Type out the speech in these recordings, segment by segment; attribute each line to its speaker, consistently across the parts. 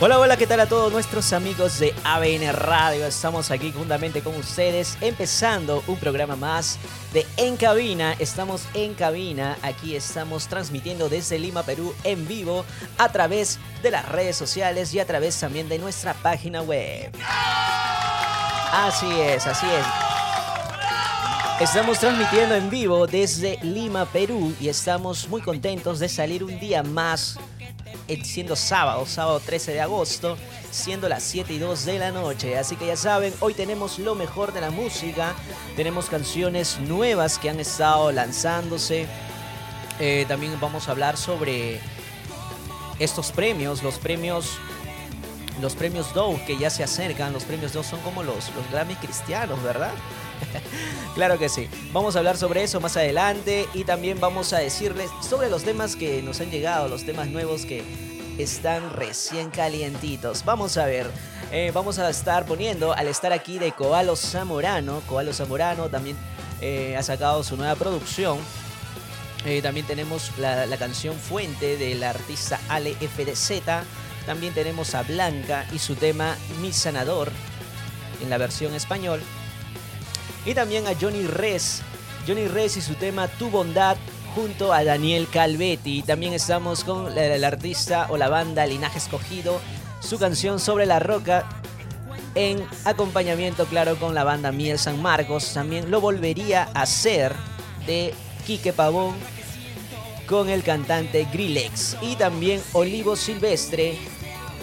Speaker 1: Hola, hola, ¿qué tal a todos nuestros amigos de ABN Radio? Estamos aquí juntamente con ustedes, empezando un programa más de En Cabina. Estamos en cabina, aquí estamos transmitiendo desde Lima, Perú, en vivo, a través de las redes sociales y a través también de nuestra página web. Así es, así es. Estamos transmitiendo en vivo desde Lima, Perú y estamos muy contentos de salir un día más siendo sábado, sábado 13 de agosto, siendo las 7 y 2 de la noche. Así que ya saben, hoy tenemos lo mejor de la música, tenemos canciones nuevas que han estado lanzándose. Eh, también vamos a hablar sobre estos premios, los premios los premios Dove que ya se acercan. Los premios Dove son como los, los Grammy cristianos, ¿verdad? claro que sí. Vamos a hablar sobre eso más adelante y también vamos a decirles sobre los temas que nos han llegado, los temas nuevos que están recién calientitos. Vamos a ver. Eh, vamos a estar poniendo al estar aquí de Coalo Zamorano. Coalo Zamorano también eh, ha sacado su nueva producción. Eh, también tenemos la, la, canción Fuente del artista Ale FDZ. También tenemos a Blanca y su tema Mi Sanador en la versión español. Y también a Johnny Res. Johnny Res y su tema Tu Bondad junto a Daniel Calvetti. También estamos con el artista o la banda Linaje Escogido. Su canción Sobre la Roca en acompañamiento, claro, con la banda Miel San Marcos. También lo volvería a hacer de Quique Pavón con el cantante Grillex. Y también Olivo Silvestre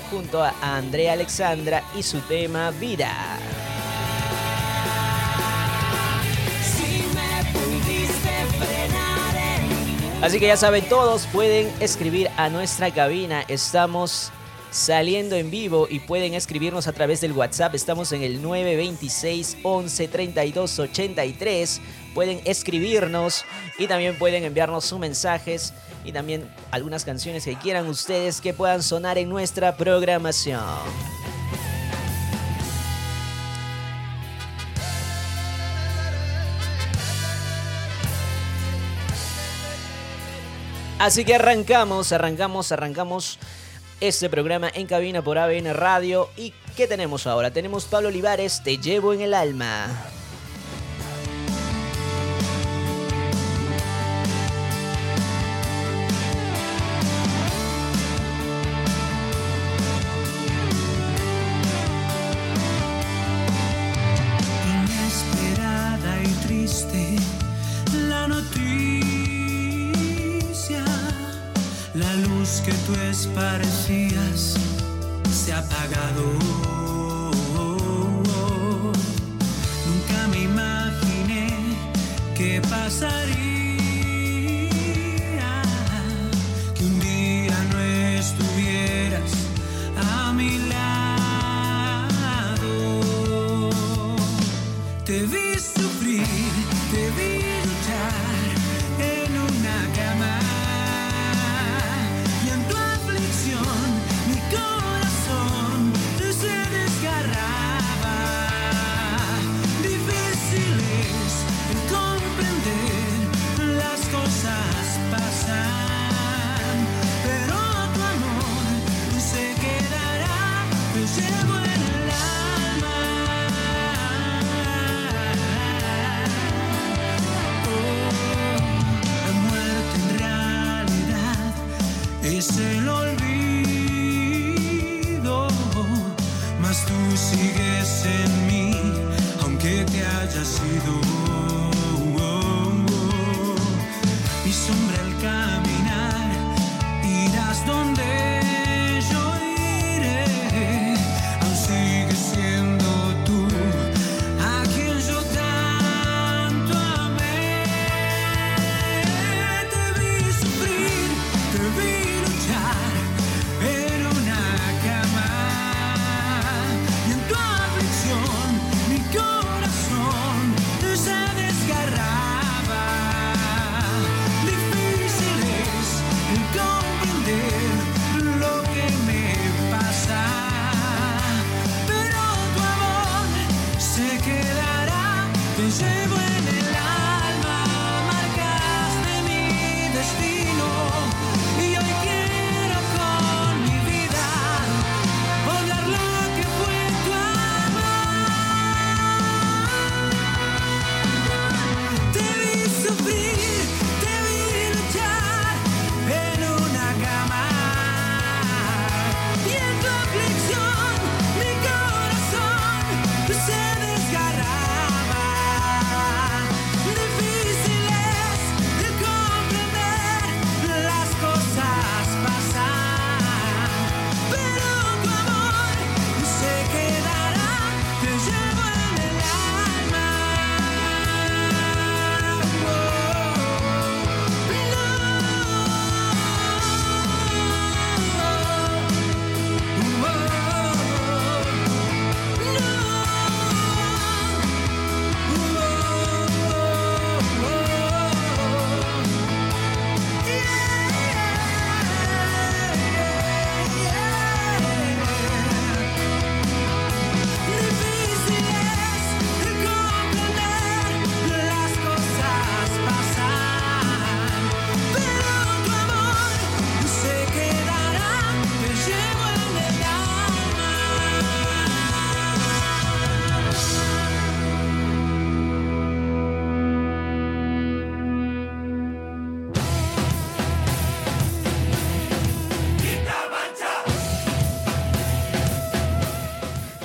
Speaker 1: junto a Andrea Alexandra y su tema Vida. Así que ya saben, todos pueden escribir a nuestra cabina. Estamos saliendo en vivo y pueden escribirnos a través del WhatsApp. Estamos en el 926 11 32 83. Pueden escribirnos y también pueden enviarnos sus mensajes y también algunas canciones que quieran ustedes que puedan sonar en nuestra programación. Así que arrancamos, arrancamos, arrancamos este programa en cabina por ABN Radio. ¿Y qué tenemos ahora? Tenemos Pablo Olivares, Te llevo en el alma.
Speaker 2: Parecías se ha apagado. Nunca me imaginé que pasaría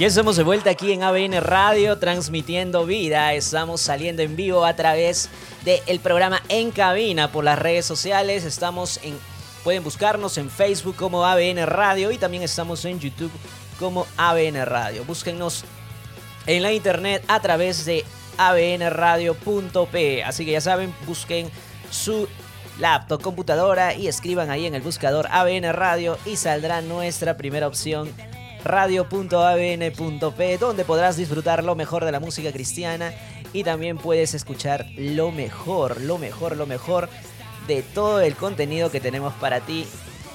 Speaker 1: Ya estamos de vuelta aquí en ABN Radio, transmitiendo vida. Estamos saliendo en vivo a través del programa En Cabina por las redes sociales. Estamos en. Pueden buscarnos en Facebook como ABN Radio y también estamos en YouTube como ABN Radio. Búsquennos en la internet a través de abnradio.p. Así que ya saben, busquen su laptop, computadora y escriban ahí en el buscador ABN Radio y saldrá nuestra primera opción radio.abn.p, donde podrás disfrutar lo mejor de la música cristiana y también puedes escuchar lo mejor, lo mejor, lo mejor de todo el contenido que tenemos para ti.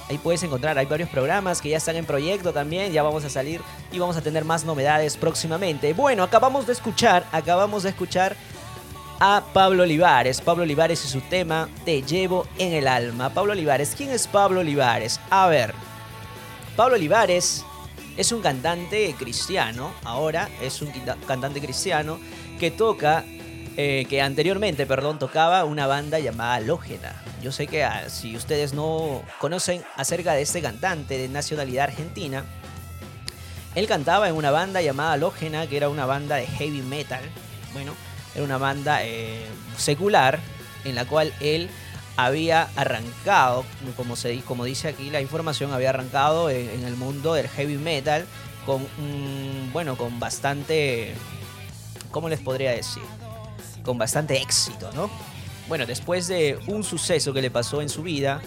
Speaker 1: Ahí puedes encontrar, hay varios programas que ya están en proyecto también, ya vamos a salir y vamos a tener más novedades próximamente. Bueno, acabamos de escuchar, acabamos de escuchar a Pablo Olivares. Pablo Olivares y su tema Te llevo en el alma. Pablo Olivares, ¿quién es Pablo Olivares? A ver, Pablo Olivares es un cantante cristiano, ahora es un cantante cristiano que toca, eh, que anteriormente, perdón, tocaba una banda llamada Lógena. Yo sé que ah, si ustedes no conocen acerca de este cantante de nacionalidad argentina, él cantaba en una banda llamada Lógena, que era una banda de heavy metal. Bueno, era una banda eh, secular en la cual él había arrancado, como, se, como dice aquí la información, había arrancado en, el mundo del heavy metal con, bueno, con bastante, ¿cómo les podría decir? Con bastante éxito, ¿no? Bueno, después de un suceso que le pasó en su vida,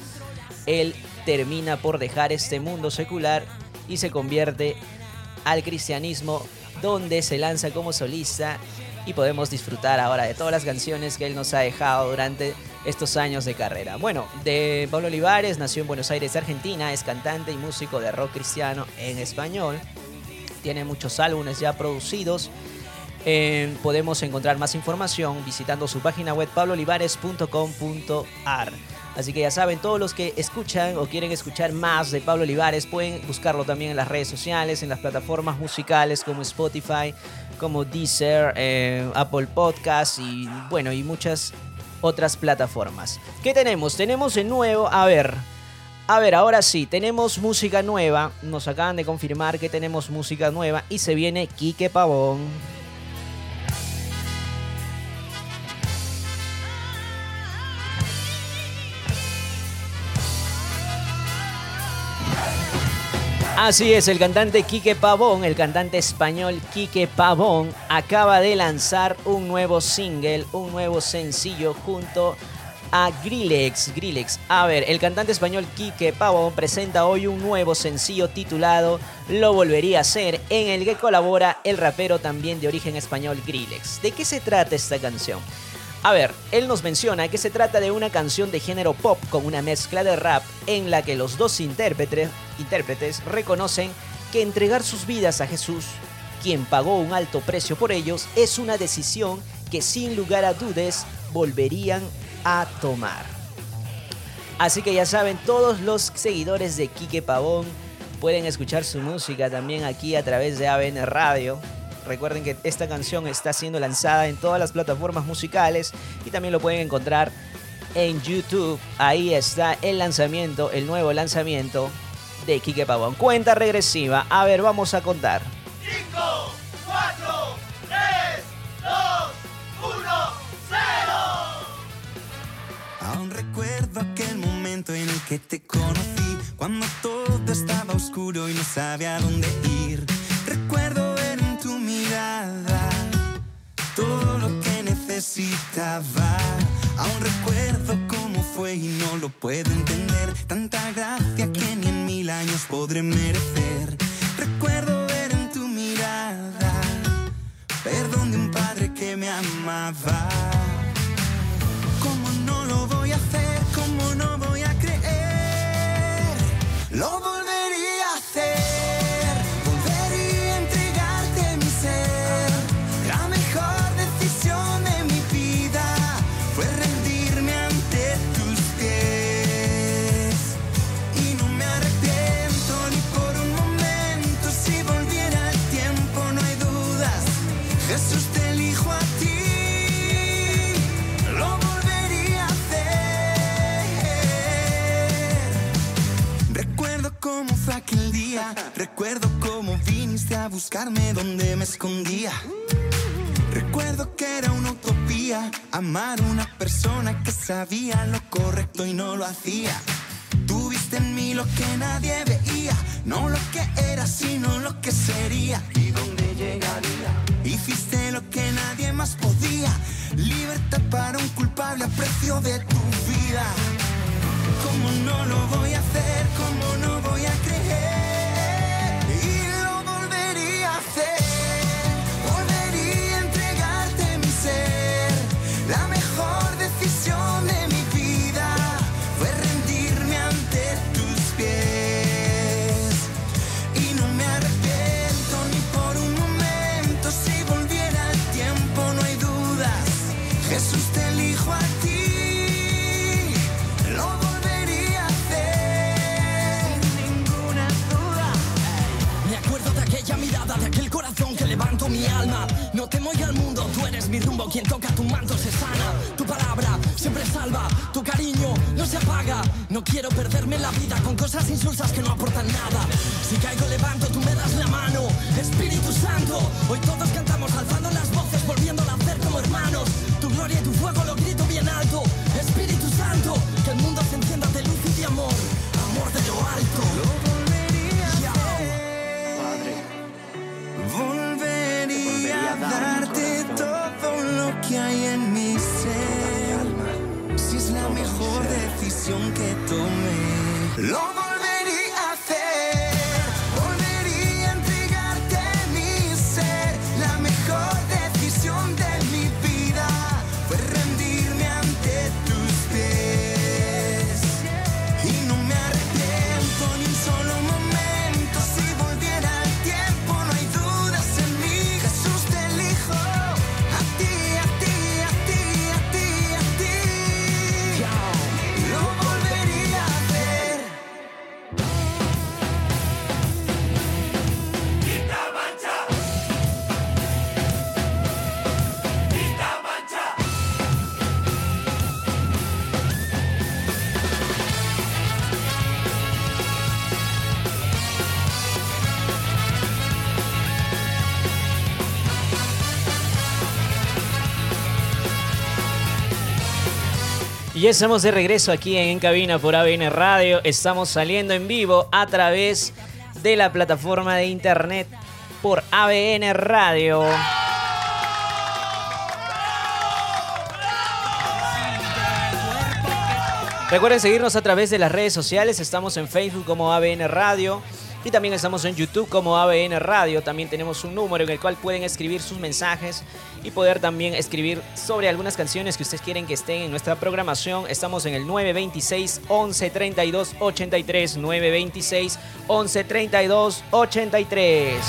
Speaker 1: él termina por dejar este mundo secular y se convierte al cristianismo donde se lanza como solista y podemos disfrutar ahora de todas las canciones que él nos ha dejado durante estos años de carrera. Bueno, de Pablo Olivares nació en Buenos Aires, Argentina, es cantante y músico de rock cristiano en español. Tiene muchos álbumes ya producidos. Podemos encontrar más información visitando su página web pabloolivares.com.ar. Así que ya saben, todos los que escuchan o quieren escuchar más de Pablo Olivares pueden buscarlo también en las redes sociales, en las plataformas musicales como Spotify, como Deezer, eh, Apple Podcasts y bueno, y muchas otras plataformas. ¿Qué tenemos? Tenemos de nuevo, a ver, a ver, ahora sí, tenemos música nueva. Nos acaban de confirmar que tenemos música nueva y se viene Quique Pavón. Así es, el cantante Quique Pavón, el cantante español Quique Pavón, acaba de lanzar un nuevo single, un nuevo sencillo junto a Grillex. Grillex. A ver, el cantante español Quique Pavón presenta hoy un nuevo sencillo titulado Lo volvería a hacer, en el que colabora el rapero también de origen español Grillex. ¿De qué se trata esta canción? A ver, él nos menciona que se trata de una canción de género pop con una mezcla de rap en la que los dos intérpretes, intérpretes reconocen que entregar sus vidas a Jesús, quien pagó un alto precio por ellos, es una decisión que sin lugar a dudas volverían a tomar. Así que ya saben, todos los seguidores de Quique Pavón pueden escuchar su música también aquí a través de ABN Radio. Recuerden que esta canción está siendo lanzada en todas las plataformas musicales y también lo pueden encontrar en YouTube. Ahí está el lanzamiento, el nuevo lanzamiento de Kike Pavón. Cuenta regresiva. A ver, vamos a contar. 5, 4, 3, 2, 1, 0.
Speaker 3: Aún recuerdo aquel momento en el que te conocí, cuando todo estaba oscuro y no sabía dónde ir. Recuerdo todo lo que necesitaba. Aún recuerdo cómo fue y no lo puedo entender. Tanta gracia que ni en mil años podré merecer. Recuerdo ver en tu mirada perdón de un padre que me amaba. ¿Cómo no lo voy a hacer? ¿Cómo no voy a creer? Lo volvería escondía. Recuerdo que era una utopía amar a una persona que sabía lo correcto y no lo hacía. Tuviste en mí lo que nadie veía, no lo que era, sino lo que sería y dónde llegaría. Hiciste lo que nadie más podía, libertad para un culpable a precio de tu vida. ¿Cómo no lo voy a hacer? No
Speaker 4: temo ir al mundo, tú eres mi rumbo, quien toca tu manto se sana. Tu palabra siempre salva, tu cariño no se apaga. No quiero perderme la vida con cosas insulsas que no aportan nada. Si caigo levanto, tú me das la mano. Espíritu Santo, hoy todos lo que
Speaker 3: hay en mi ser. Si es la mejor decisión que tomé,
Speaker 1: ya de regreso aquí en, En Cabina por ABN Radio. Estamos saliendo en vivo a través de la plataforma de internet por ABN Radio. Recuerden seguirnos a través de las redes sociales. Estamos en Facebook como ABN Radio. Y también estamos en YouTube como ABN Radio. También tenemos un número en el cual pueden escribir sus mensajes y poder también escribir sobre algunas canciones que ustedes quieren que estén en nuestra programación. Estamos en el 926 11 32 83 926 11 32 83.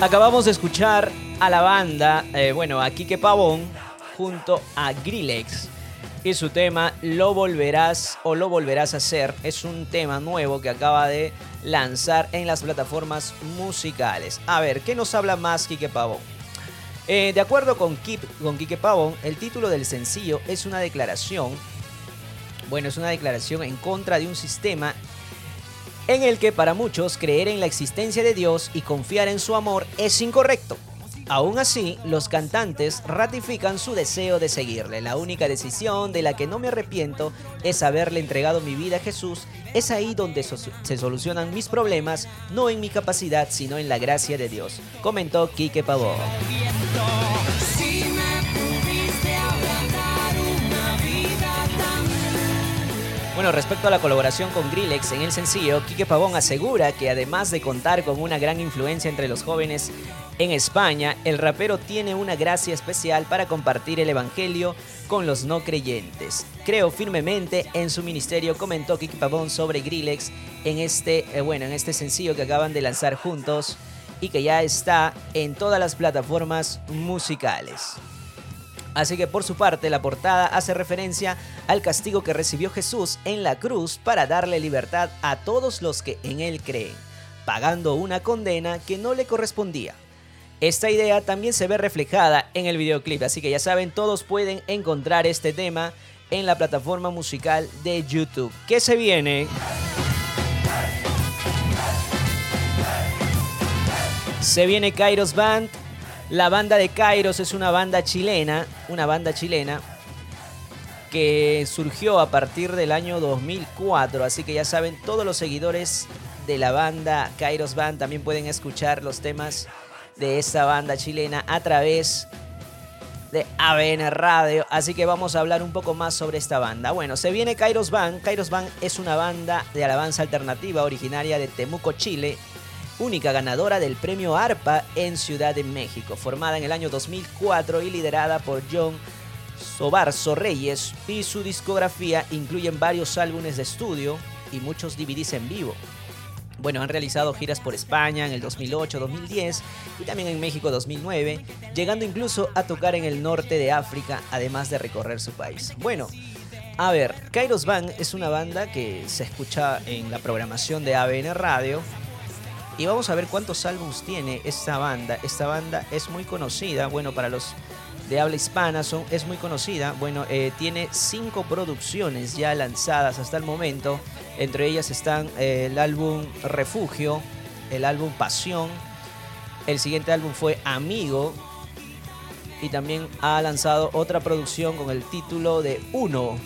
Speaker 1: Acabamos de escuchar a la banda, eh, bueno, a Quique Pavón junto a Grillex. Y su tema Lo volverás o lo volverás a hacer es un tema nuevo que acaba de lanzar en las plataformas musicales. A ver, ¿qué nos habla más Quique Pavón? Eh, de acuerdo con, Kip, con Quique Pavón, el título del sencillo es una declaración, bueno, es una declaración en contra de un sistema en el que para muchos creer en la existencia de Dios y confiar en su amor es incorrecto. Aún así, los cantantes ratifican su deseo de seguirle. La única decisión de la que no me arrepiento es haberle entregado mi vida a Jesús. Es ahí donde se solucionan mis problemas, no en mi capacidad, sino en la gracia de Dios, comentó Quique Pavón. Bueno, respecto a la colaboración con Grillex en el sencillo, Quique Pavón asegura que además de contar con una gran influencia entre los jóvenes en España, el rapero tiene una gracia especial para compartir el evangelio con los no creyentes. Creo firmemente en su ministerio, comentó Quique Pavón sobre Grillex en este, eh, bueno, en este sencillo que acaban de lanzar juntos y que ya está en todas las plataformas musicales. Así que por su parte la portada hace referencia al castigo que recibió Jesús en la cruz para darle libertad a todos los que en él creen, pagando una condena que no le correspondía. Esta idea también se ve reflejada en el videoclip, así que ya saben, todos pueden encontrar este tema en la plataforma musical de YouTube. ¿Qué se viene? Se viene Kairos Band. La banda de Kairos es una banda chilena, una banda chilena que surgió a partir del año 2004, así que ya saben, todos los seguidores de la banda Kairos Band también pueden escuchar los temas de esta banda chilena a través de ABN Radio, así que vamos a hablar un poco más sobre esta banda. Bueno, se viene Kairos Band. Kairos Band es una banda de alabanza alternativa originaria de Temuco, Chile, única ganadora del premio ARPA en Ciudad de México, formada en el año 2004 y liderada por John Sobarzo Reyes y su discografía incluyen varios álbumes de estudio y muchos DVDs en vivo. Bueno, han realizado giras por España en el 2008, 2010 y también en México 2009, llegando incluso a tocar en el norte de África, además de recorrer su país. Bueno, a ver, Kairos Band es una banda que se escucha en la programación de ABN Radio. Y vamos a ver cuántos álbumes tiene esta banda. Esta banda es muy conocida, bueno, para los de habla hispana es muy conocida. Bueno, eh, tiene cinco producciones ya lanzadas hasta el momento. Entre ellas están eh, el álbum Refugio, el álbum Pasión. El siguiente álbum fue Amigo. Y también ha lanzado otra producción con el título de Uno.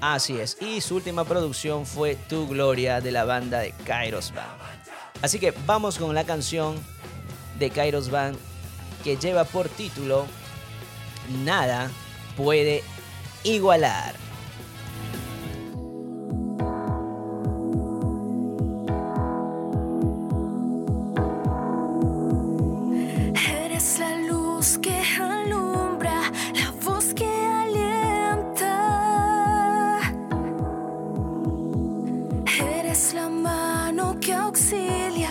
Speaker 1: Así es. Y su última producción fue Tu Gloria de la banda de Kairos Band. Así que vamos con la canción de Kairos Band que lleva por título Nada puede igualar.
Speaker 5: Eres la mano que auxilia,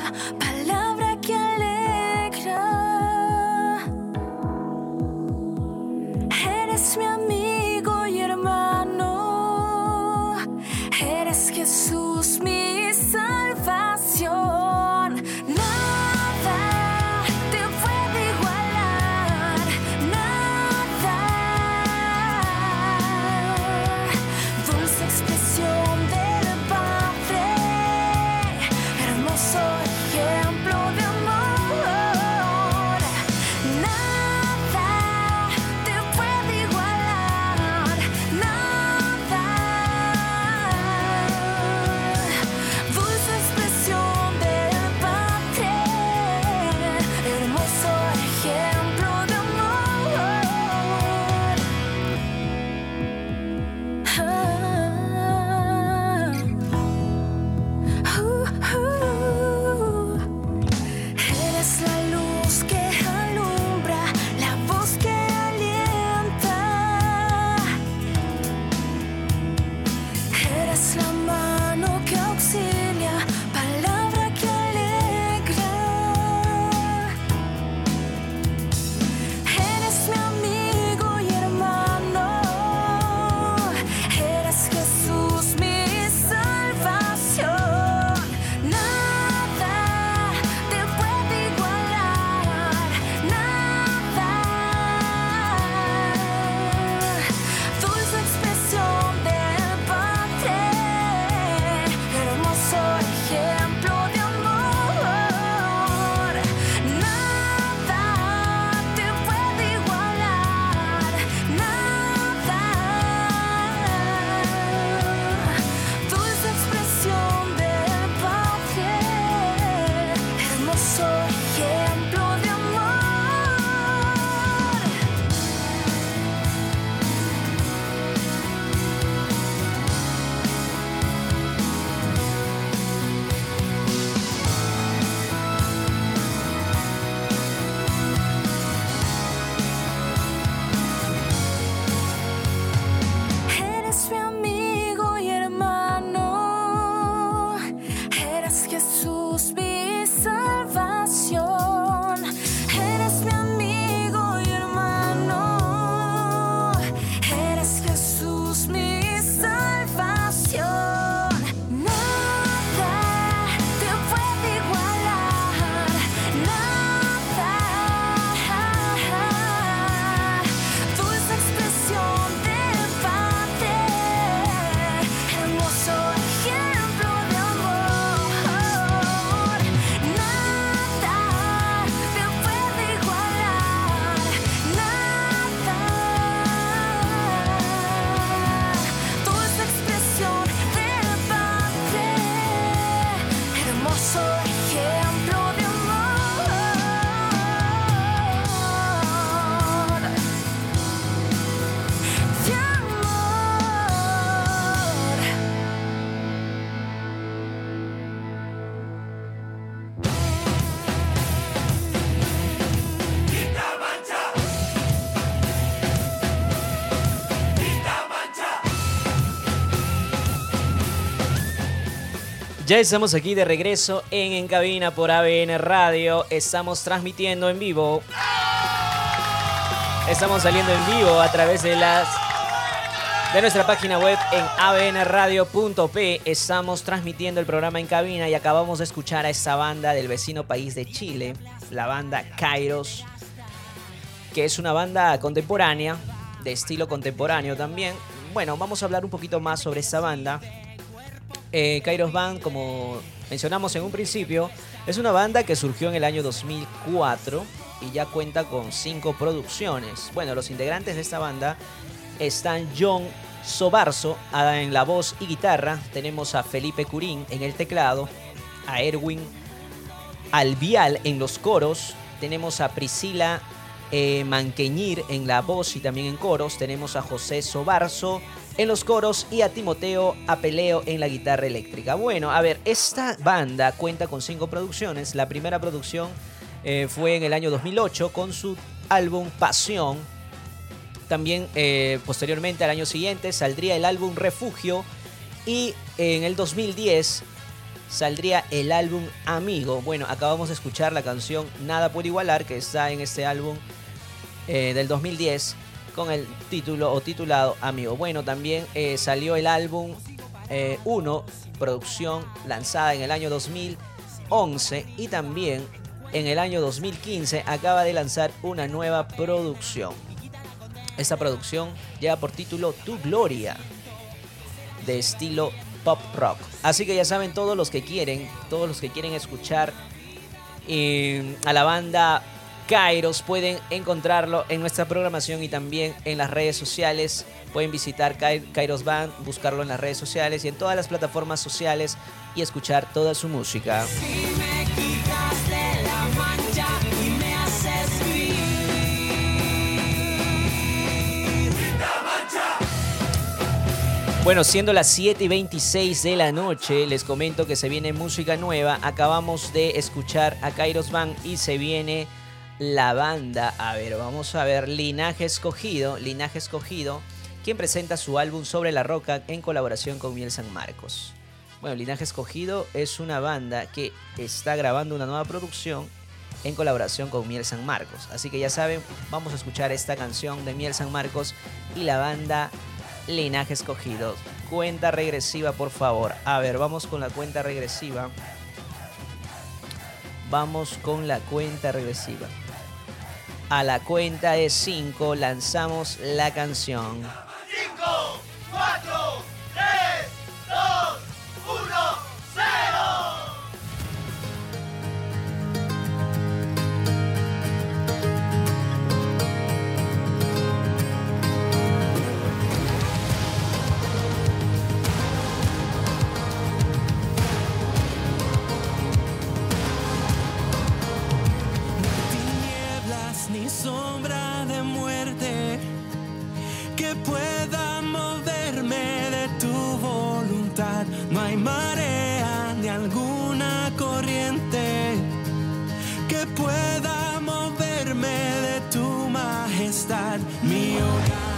Speaker 1: Ya estamos aquí de regreso en En Cabina por ABN Radio. Estamos transmitiendo en vivo. Estamos saliendo en vivo a través de las de nuestra página web en abnradio.p. Estamos transmitiendo el programa en cabina y acabamos de escuchar a esta banda del vecino país de Chile, la banda Kairos, que es una banda contemporánea, de estilo contemporáneo también. Bueno, vamos a hablar un poquito más sobre esta banda. Eh, Kairos Band, como mencionamos en un principio, es una banda que surgió en el año 2004 y ya cuenta con cinco producciones. Bueno, los integrantes de esta banda están John Sobarzo en la voz y guitarra, tenemos a Felipe Curín en el teclado, a Erwin Albial en los coros, tenemos a Priscila eh, Manqueñir en la voz y también en coros, tenemos a José Sobarzo en los coros y a Timoteo Apeleo en la guitarra eléctrica. Bueno, a ver, esta banda cuenta con cinco producciones. La primera producción eh, fue en el año 2008 con su álbum Pasión. También eh, posteriormente al año siguiente saldría el álbum Refugio y en el 2010 saldría el álbum Amigo. Bueno, acabamos de escuchar la canción Nada puede igualar que está en este álbum eh, del 2010 con el título o titulado Amigo. Bueno, también eh, salió el álbum 1, producción lanzada en el año 2011 y también en el año 2015 acaba de lanzar una nueva producción. Esta producción lleva por título Tu Gloria, de estilo pop rock. Así que ya saben, todos los que quieren, todos los que quieren escuchar eh, a la banda Kairos pueden encontrarlo en nuestra programación y también en las redes sociales. Pueden visitar Kairos Band, buscarlo en las redes sociales y en todas las plataformas sociales y escuchar toda su música. Bueno, siendo las 7 y 26 de la noche, les comento que se viene música nueva. Acabamos de escuchar a Kairos Band y se viene la banda. A ver, vamos a ver. Linaje Escogido. Linaje Escogido. Quien presenta su álbum Sobre la Roca en colaboración con Miel San Marcos. Bueno, Linaje Escogido es una banda que está grabando una nueva producción en colaboración con Miel San Marcos. Así que ya saben, vamos a escuchar esta canción de Miel San Marcos y la banda Linaje Escogido. Cuenta regresiva, por favor. A ver, vamos con la cuenta regresiva. Vamos con la cuenta regresiva. A la cuenta de 5 lanzamos la canción. 5, 4, 3, 2, 1, 0.
Speaker 3: No hay marea ni alguna corriente que pueda moverme de tu majestad. Mi hogar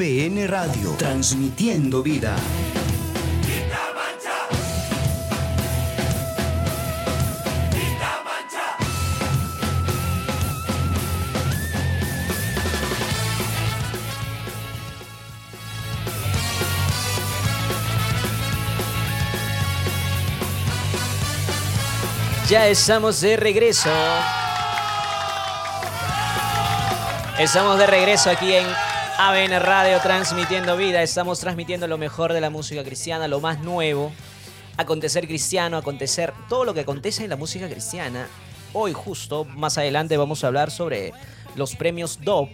Speaker 6: ABN Radio, transmitiendo vida.
Speaker 1: Ya estamos de regreso. Estamos de regreso aquí en ABN Radio transmitiendo vida. Estamos transmitiendo lo mejor de la música cristiana, lo más nuevo. Acontecer cristiano, acontecer todo lo que acontece en la música cristiana. Hoy justo, más adelante vamos a hablar sobre los premios DOP.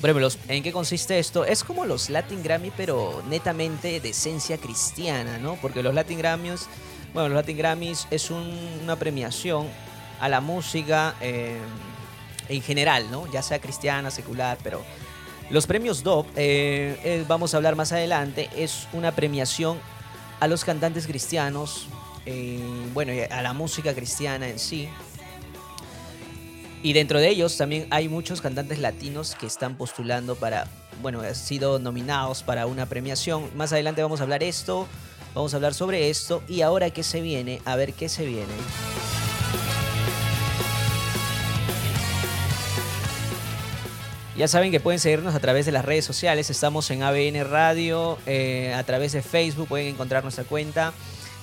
Speaker 1: Los- ¿en qué consiste esto? Es como los Latin Grammy, pero netamente de esencia cristiana, ¿no? Porque los Latin Grammys, bueno, los Latin Grammys es un- una premiación a la música eh, en general, ¿no? Ya sea cristiana, secular, pero los premios DOP, eh, eh, vamos a hablar más adelante, es una premiación a los cantantes cristianos, eh, bueno, a la música cristiana en sí. Y dentro de ellos también hay muchos cantantes latinos que están postulando para, bueno, han sido nominados para una premiación. Más adelante vamos a hablar esto, vamos a hablar sobre esto y ahora qué se viene, a ver qué se viene. Ya saben que pueden seguirnos a través de las redes sociales. Estamos en ABN Radio, eh, a través de Facebook pueden encontrar nuestra cuenta.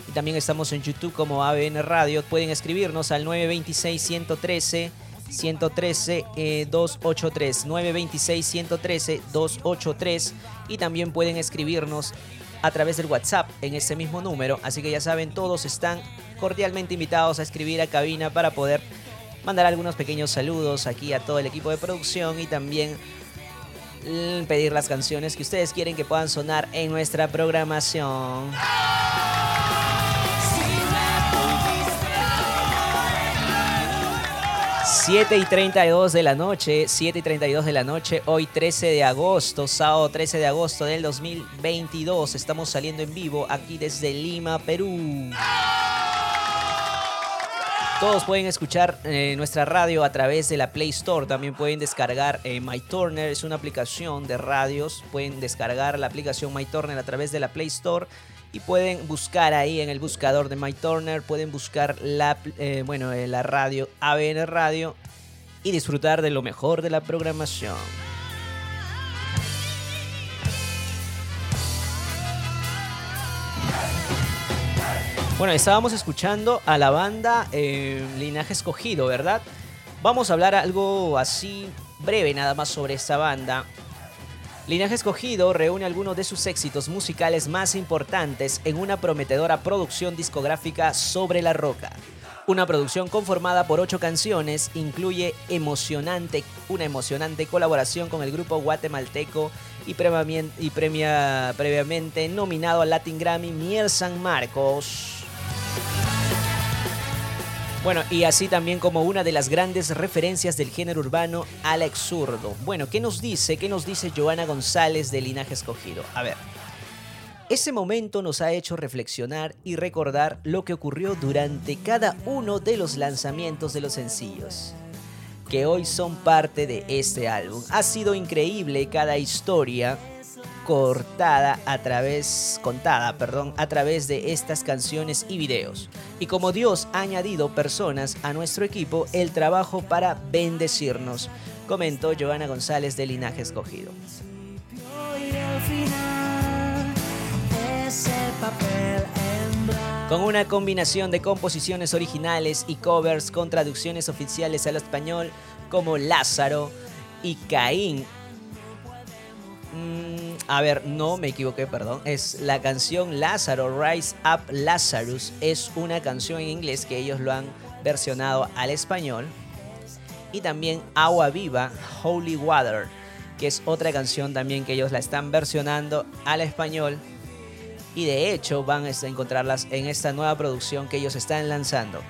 Speaker 1: Y también estamos en YouTube como ABN Radio. Pueden escribirnos al 926-113. 113 eh, 283 926 113 283 y también pueden escribirnos a través del WhatsApp en ese mismo número así que ya saben todos están cordialmente invitados a escribir a cabina para poder mandar algunos pequeños saludos aquí a todo el equipo de producción y también pedir las canciones que ustedes quieren que puedan sonar en nuestra programación. 7 y 32 de la noche, 7 y 32 de la noche, hoy 13 de agosto, sábado 13 de agosto del 2022. Estamos saliendo en vivo aquí desde Lima, Perú. Todos pueden escuchar eh, nuestra radio a través de la Play Store. También pueden descargar eh, MyTurner, es una aplicación de radios. Pueden descargar la aplicación MyTurner a través de la Play Store y pueden buscar ahí en el buscador de MyTurner. Pueden buscar la, eh, bueno, eh, la radio ABN Radio y disfrutar de lo mejor de la programación. Bueno, estábamos escuchando a la banda eh, Linaje Escogido, ¿verdad? Vamos a hablar algo así breve nada más sobre esta banda. Linaje Escogido reúne algunos de sus éxitos musicales más importantes en una prometedora producción discográfica sobre la roca. Una producción conformada por ocho canciones incluye emocionante, una emocionante colaboración con el grupo guatemalteco y premia- previamente nominado al Latin Grammy Miel San Marcos. Bueno, y así también como una de las grandes referencias del género urbano, Alex Zurdo. Bueno, ¿qué nos dice? ¿Qué nos dice Joana González de Linaje Escogido? A ver. Ese momento nos ha hecho reflexionar y recordar lo que ocurrió durante cada uno de los lanzamientos de los sencillos. que hoy son parte de este álbum. Ha sido increíble cada historia cortada a través contada, perdón, a través de estas canciones y videos. Y como Dios ha añadido personas a nuestro equipo, el trabajo para bendecirnos, comentó Joana González de Linaje Escogido. Con una combinación de composiciones originales y covers con traducciones oficiales al español como Lázaro y Caín. Mm, a ver, no me equivoqué, perdón. Es la canción Lázaro, Rise Up Lazarus. Es una canción en inglés que ellos lo han versionado al español. Y también Agua Viva, Holy Water, que es otra canción también que ellos la están versionando al español y de hecho van a encontrarlas en esta nueva producción que ellos están lanzando.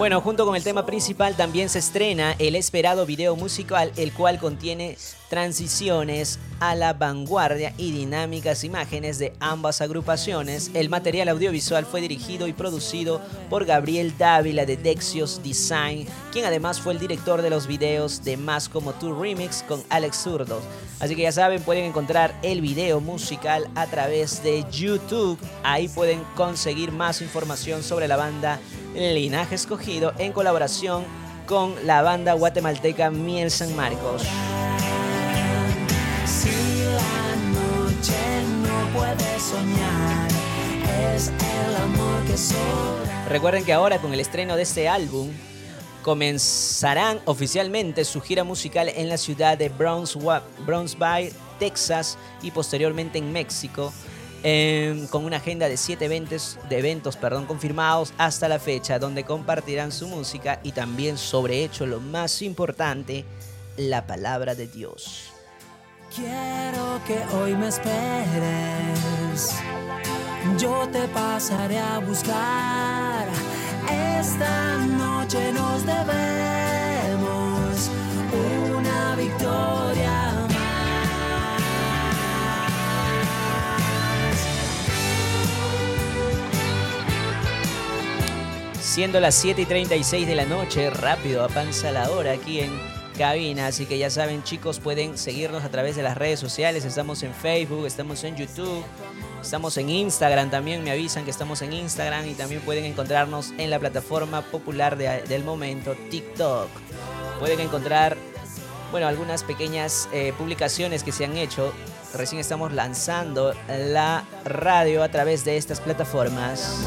Speaker 1: Bueno, junto con el tema principal también se estrena el esperado video musical, el cual contiene transiciones a la vanguardia y dinámicas imágenes de ambas agrupaciones. El material audiovisual fue dirigido y producido por Gabriel Dávila de Dexios Design, quien además fue el director de los videos de Más como Tu Remix con Alex Zurdo. Así que ya saben, pueden encontrar el video musical a través de YouTube. Ahí pueden conseguir más información sobre la banda Linaje Escogido en colaboración con la banda guatemalteca Miel San Marcos.
Speaker 7: Puede soñar, es el amor que sobra.
Speaker 1: Recuerden que ahora con el estreno de este álbum comenzarán oficialmente su gira musical en la ciudad de Brownsville, Texas y posteriormente en México Em, con una agenda de siete eventos, de eventos perdón, confirmados hasta la fecha, donde compartirán su música y también sobre hecho lo más importante, la palabra de Dios.
Speaker 4: Quiero que hoy me esperes, yo te pasaré a buscar, esta noche nos debemos una victoria.
Speaker 1: Siendo las 7 y 36 de la noche, rápido avanza la hora aquí en cabina. Así que ya saben, chicos, pueden seguirnos a través de las redes sociales. Estamos en Facebook, estamos en YouTube, estamos en Instagram. También me avisan que estamos en Instagram y también pueden encontrarnos en la plataforma popular del momento, TikTok. Pueden encontrar, bueno, algunas pequeñas eh, publicaciones que se han hecho. Recién estamos lanzando la radio a través de estas plataformas.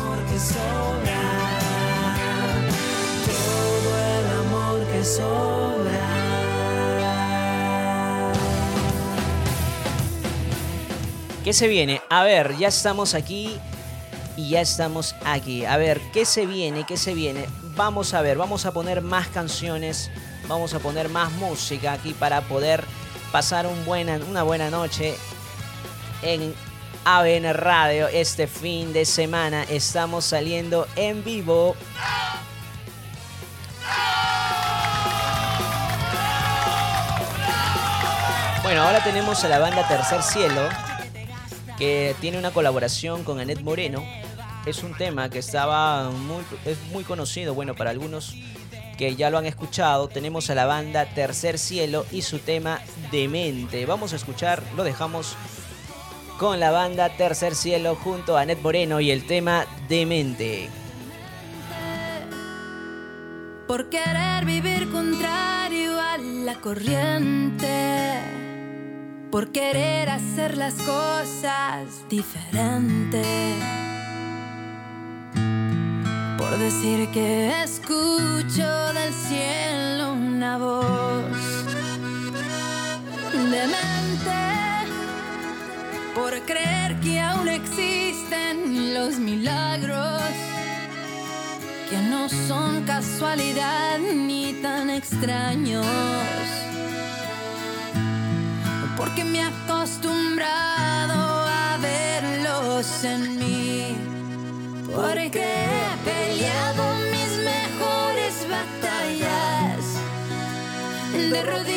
Speaker 1: ¿Qué se viene? A ver, ya estamos aquí y ya estamos aquí. A ver, ¿qué se viene? ¿Qué se viene? Vamos a ver, vamos a poner más canciones, vamos a poner más música aquí para poder pasar un buena, una buena noche en ABN Radio este fin de semana. Estamos saliendo en vivo. Bueno, ahora tenemos a la banda Tercer Cielo, que tiene una colaboración con Anet Moreno. Es un tema que estaba muy, es muy conocido, bueno, para algunos que ya lo han escuchado. Tenemos a la banda Tercer Cielo y su tema Demente. Vamos a escuchar, lo dejamos con la banda Tercer Cielo junto a Anet Moreno y el tema Demente.
Speaker 5: Por querer vivir contrario a la corriente por querer hacer las cosas diferente. Por decir que escucho del cielo una voz demente. Por creer que aún existen los milagros que no son casualidad ni tan extraños porque me he acostumbrado a verlos en mí, porque he peleado mis mejores batallas de rodillas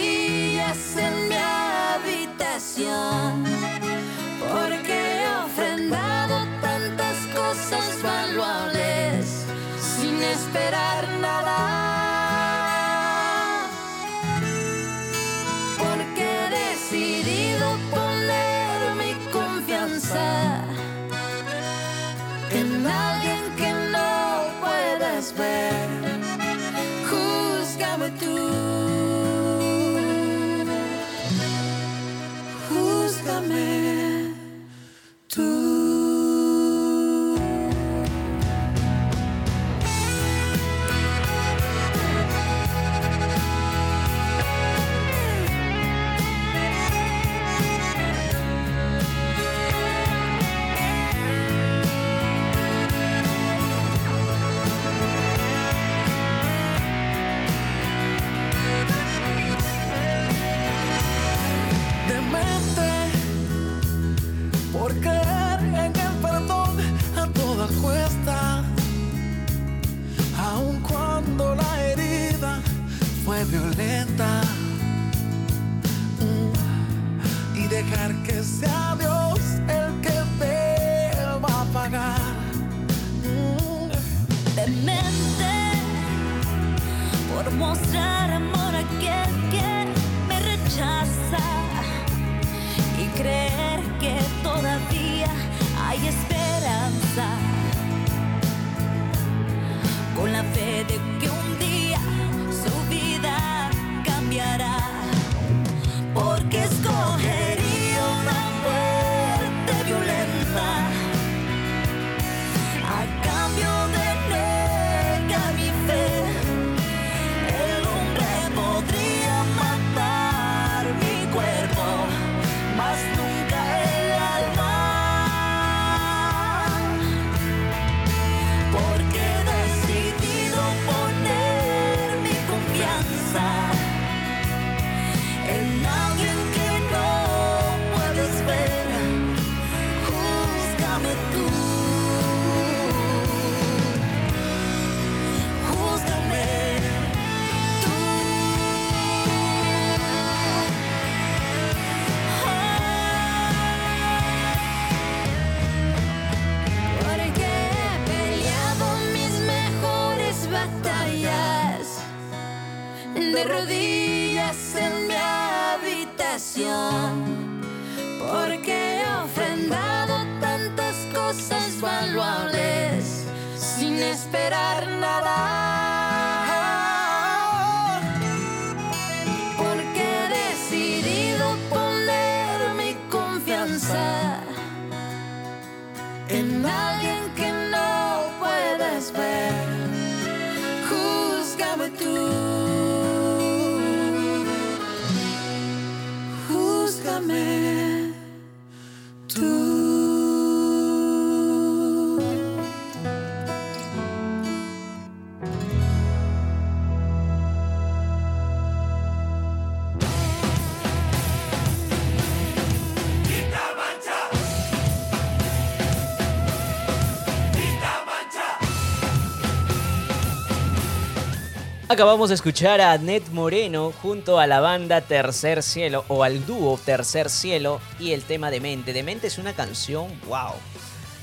Speaker 1: Acabamos de escuchar a Ned Moreno junto a la banda Tercer Cielo o al dúo Tercer Cielo y el tema Demente. Demente es una canción, wow.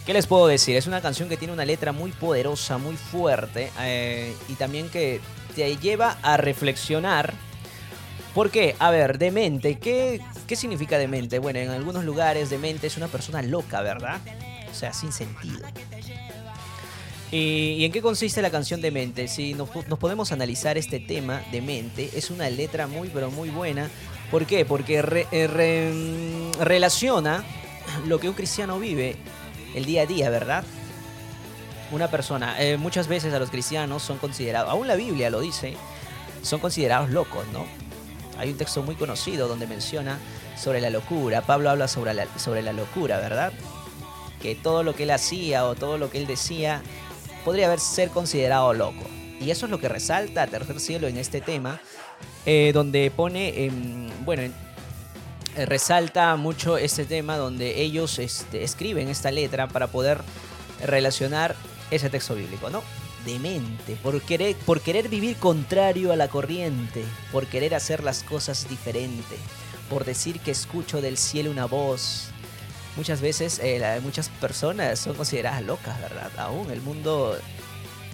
Speaker 1: ¿Qué les puedo decir? Es una canción que tiene una letra muy poderosa, muy fuerte eh, y también que te lleva a reflexionar. ¿Por qué? A ver, demente, ¿qué, ¿qué significa demente? Bueno, en algunos lugares demente es una persona loca, ¿verdad? O sea, sin sentido. ¿Y, en qué consiste la canción Demente? Si nos, podemos analizar este tema, Demente, es una letra muy, pero muy buena. ¿Por qué? Porque re- eh, mm, relaciona lo que un cristiano vive el día a día, ¿verdad? Una persona, eh, muchas veces a los cristianos son considerados, aún la Biblia lo dice, son considerados locos, ¿no? Hay un texto muy conocido donde menciona sobre la locura. Pablo habla sobre la, sobre la locura, ¿verdad? Que todo lo que él hacía o todo lo que él decía podría haber ser considerado loco. Y eso es lo que resalta Tercer Cielo en este tema, eh, donde pone, bueno, en- eh, resalta mucho este tema donde ellos este, escriben esta letra para poder relacionar ese texto bíblico, ¿no? Demente, por querer, por querer vivir contrario a la corriente, por querer hacer las cosas diferente, por decir que escucho del cielo una voz. Muchas veces, eh, muchas personas son consideradas locas, ¿verdad? Aún el mundo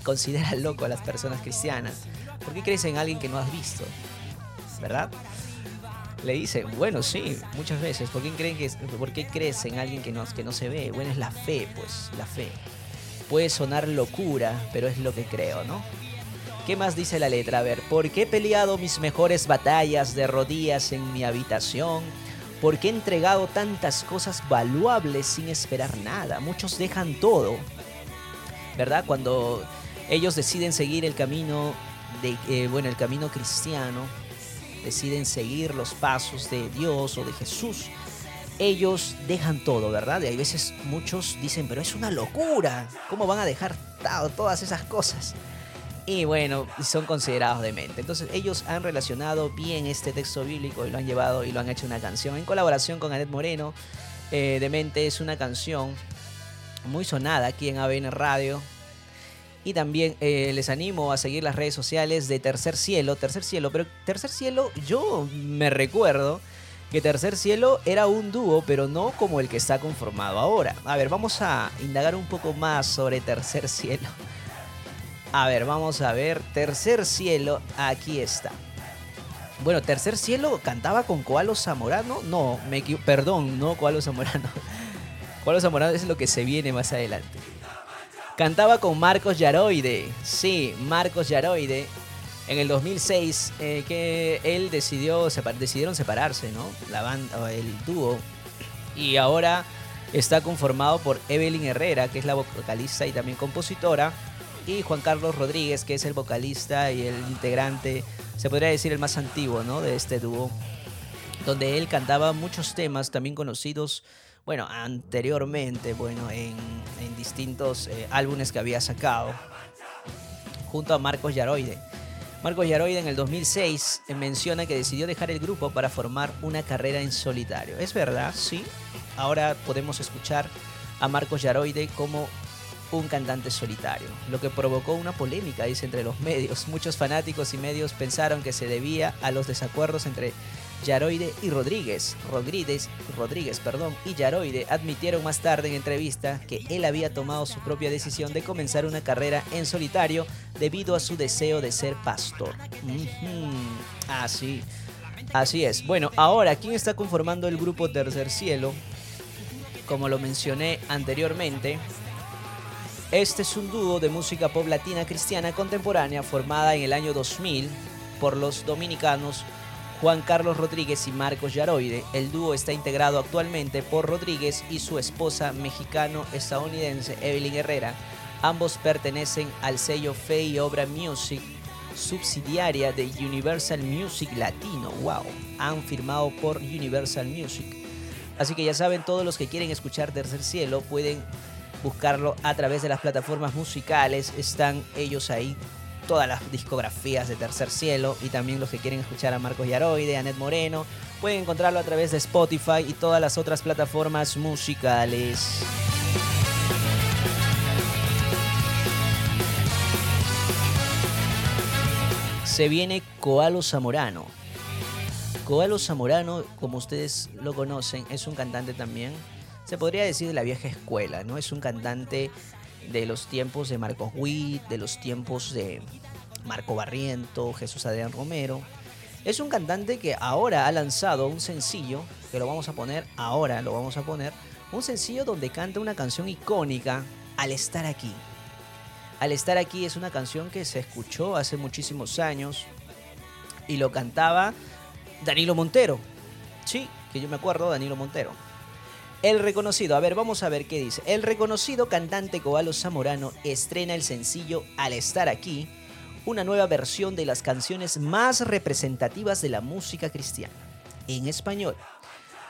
Speaker 1: considera loco a las personas cristianas. ¿Por qué crees en alguien que no has visto? ¿Verdad? Le dice, bueno, sí, muchas veces. ¿Por qué, creen que, ¿por qué crees en alguien que no, que no se ve? Bueno, es la fe, pues, la fe. Puede sonar locura, pero es lo que creo, ¿no? ¿Qué más dice la letra? A ver, ¿por qué he peleado mis mejores batallas de rodillas en mi habitación? ¿Por qué he entregado tantas cosas valuables sin esperar nada? Muchos dejan todo, ¿verdad? Cuando ellos deciden seguir el camino de, eh, bueno, el camino cristiano, deciden seguir los pasos de Dios o de Jesús, ellos dejan todo, ¿verdad? Y hay veces muchos dicen, pero es una locura, ¿cómo van a dejar todas esas cosas? Y bueno, son considerados de mente. Entonces ellos han relacionado bien este texto bíblico y lo han llevado y lo han hecho una canción en colaboración con Anet Moreno. Eh, Demente es una canción muy sonada aquí en ABN Radio. Y también eh, les animo a seguir las redes sociales de Tercer Cielo. Tercer Cielo, pero Tercer Cielo, yo me recuerdo que Tercer Cielo era un dúo, pero no como el que está conformado ahora. A ver, vamos a indagar un poco más sobre Tercer Cielo. A ver, vamos a ver. Tercer Cielo, aquí está. Bueno, Tercer Cielo cantaba con Coalo Zamorano. No, me perdón, no Coalo Zamorano. Coalo Zamorano es lo que se viene más adelante. Cantaba con Marcos Yaroide. Sí, Marcos Yaroide. En el 2006, eh, que él decidió, decidieron separarse, ¿no? La banda, el dúo. Y ahora está conformado por Evelyn Herrera, que es la vocalista y también compositora. Y Juan Carlos Rodríguez, que es el vocalista y el integrante, se podría decir el más antiguo, ¿no? De este dúo. Donde él cantaba muchos temas también conocidos bueno, anteriormente, bueno, en, distintos eh, álbumes que había sacado, junto a Marcos Yaroide. Marcos Yaroide en el 2006 eh, menciona que decidió dejar el grupo para formar una carrera en solitario. Es verdad, sí. Ahora podemos escuchar a Marcos Yaroide como un cantante solitario, lo que provocó una polémica, dice, entre los medios. Muchos fanáticos y medios pensaron que se debía a los desacuerdos entre Yaroide y Rodríguez. Rodríguez, Rodríguez perdón, y Yaroide admitieron más tarde en entrevista que él había tomado su propia decisión de comenzar una carrera en solitario debido a su deseo de ser pastor. Así. Así es. Bueno, ahora, ¿quién está conformando el grupo Tercer Cielo? Como lo mencioné anteriormente, este es un dúo de música pop latina cristiana contemporánea formada en el año 2000 por los dominicanos Juan Carlos Rodríguez y Marcos Yaroide. El dúo está integrado actualmente por Rodríguez y su esposa mexicano-estadounidense Evelyn Herrera. Ambos pertenecen al sello Fe y Obra Music, subsidiaria de Universal Music Latino. ¡Wow! Han firmado por Universal Music. Así que ya saben, todos los que quieren escuchar Tercer Cielo pueden buscarlo a través de las plataformas musicales. Están ellos ahí todas las discografías de Tercer Cielo y también los que quieren escuchar a Marcos Yaroide, Anet Moreno, pueden encontrarlo a través de Spotify y todas las otras plataformas musicales. Se viene Coalo Zamorano. Coalo Zamorano, como ustedes lo conocen, es un cantante también, se podría decir de la vieja escuela, ¿no? Es un cantante de los tiempos de Marcos Witt, de los tiempos de Marco Barriento, Jesús Adrián Romero. Es un cantante que ahora ha lanzado un sencillo, que lo vamos a poner ahora, lo vamos a poner, un sencillo donde canta una canción icónica, Al estar aquí. Al estar aquí es una canción que se escuchó hace muchísimos años y lo cantaba Danilo Montero. Sí, que yo me acuerdo, Danilo Montero. El reconocido, a ver, vamos a ver qué dice. El reconocido cantante Cobalo Zamorano estrena el sencillo Al estar aquí, una nueva versión de las canciones más representativas de la música cristiana, en español.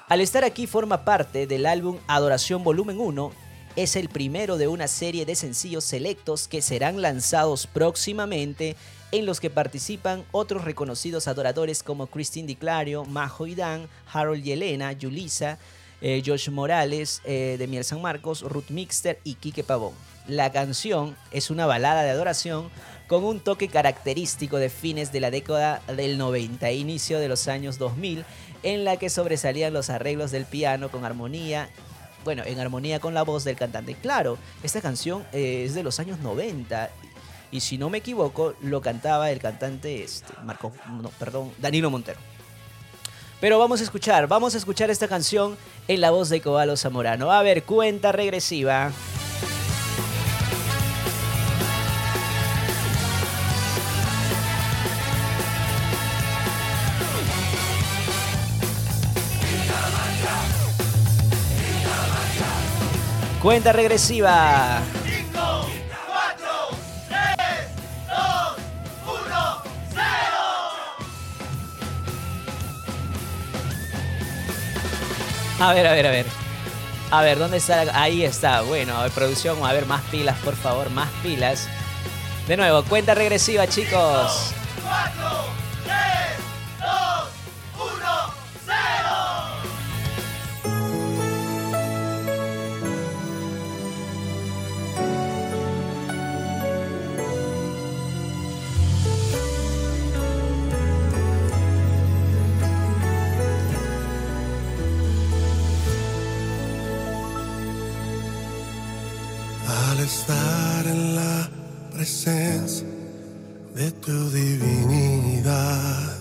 Speaker 1: Al estar aquí forma parte del álbum Adoración Volumen 1, es el primero de una serie de sencillos selectos que serán lanzados próximamente en los que participan otros reconocidos adoradores como Christine DiClario, Majo y Dan, Harold y Elena, Yulisa, eh, Josh Morales eh, de San Marcos, Ruth Mixter y Quique Pavón. La canción es una balada de adoración con un toque característico de fines de la década del 90 e inicio de los años 2000, en la que sobresalían los arreglos del piano con armonía bueno, en armonía con la voz del cantante. Claro, esta canción eh, es de los años 90 Y si no me equivoco, lo cantaba el cantante, este, Marco, no, perdón, Danilo Montero. Pero vamos a escuchar, vamos a escuchar esta canción en la voz de Cobalo Zamorano. A ver, cuenta regresiva. Cuenta regresiva. A ver, a ver, a ver. A ver, ¿dónde está? Ahí está. Bueno, a ver, producción, a ver, más pilas, por favor, más pilas. De nuevo, cuenta regresiva, chicos.
Speaker 8: Al estar en la presencia de tu divinidad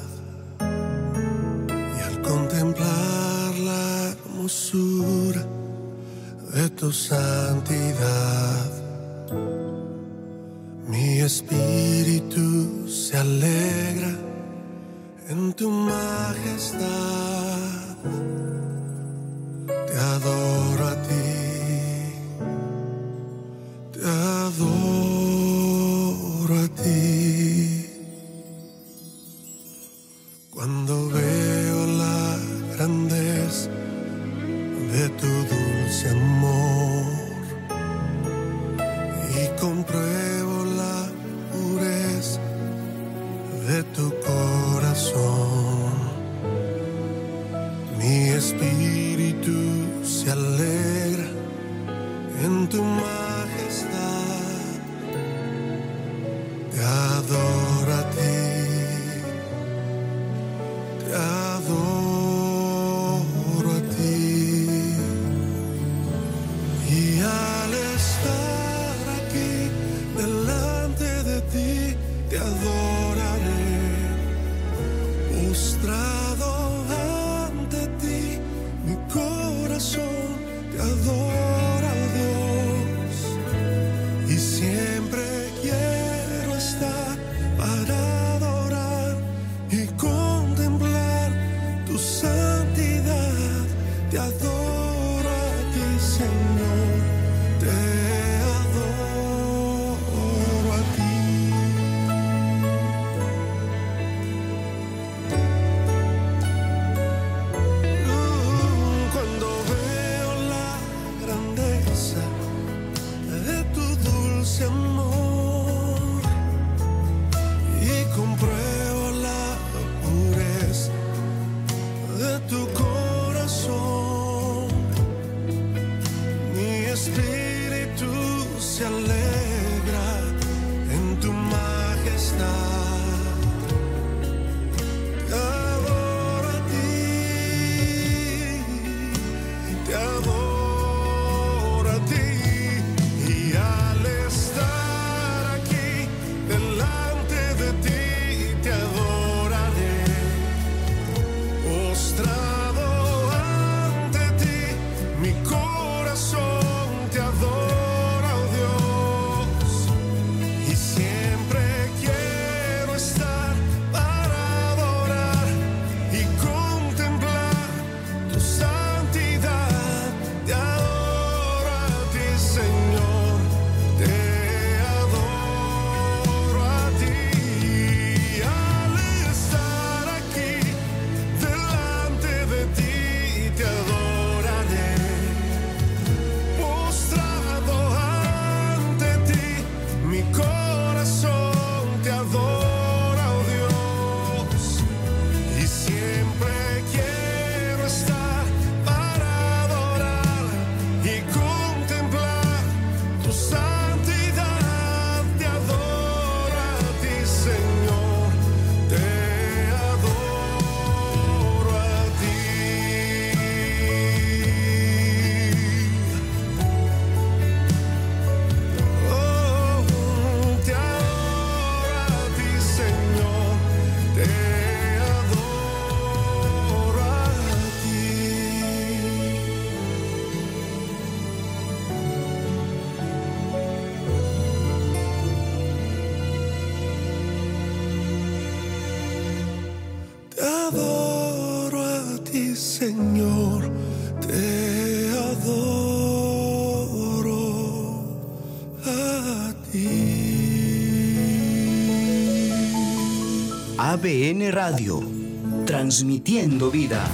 Speaker 6: ABN Radio, transmitiendo vida.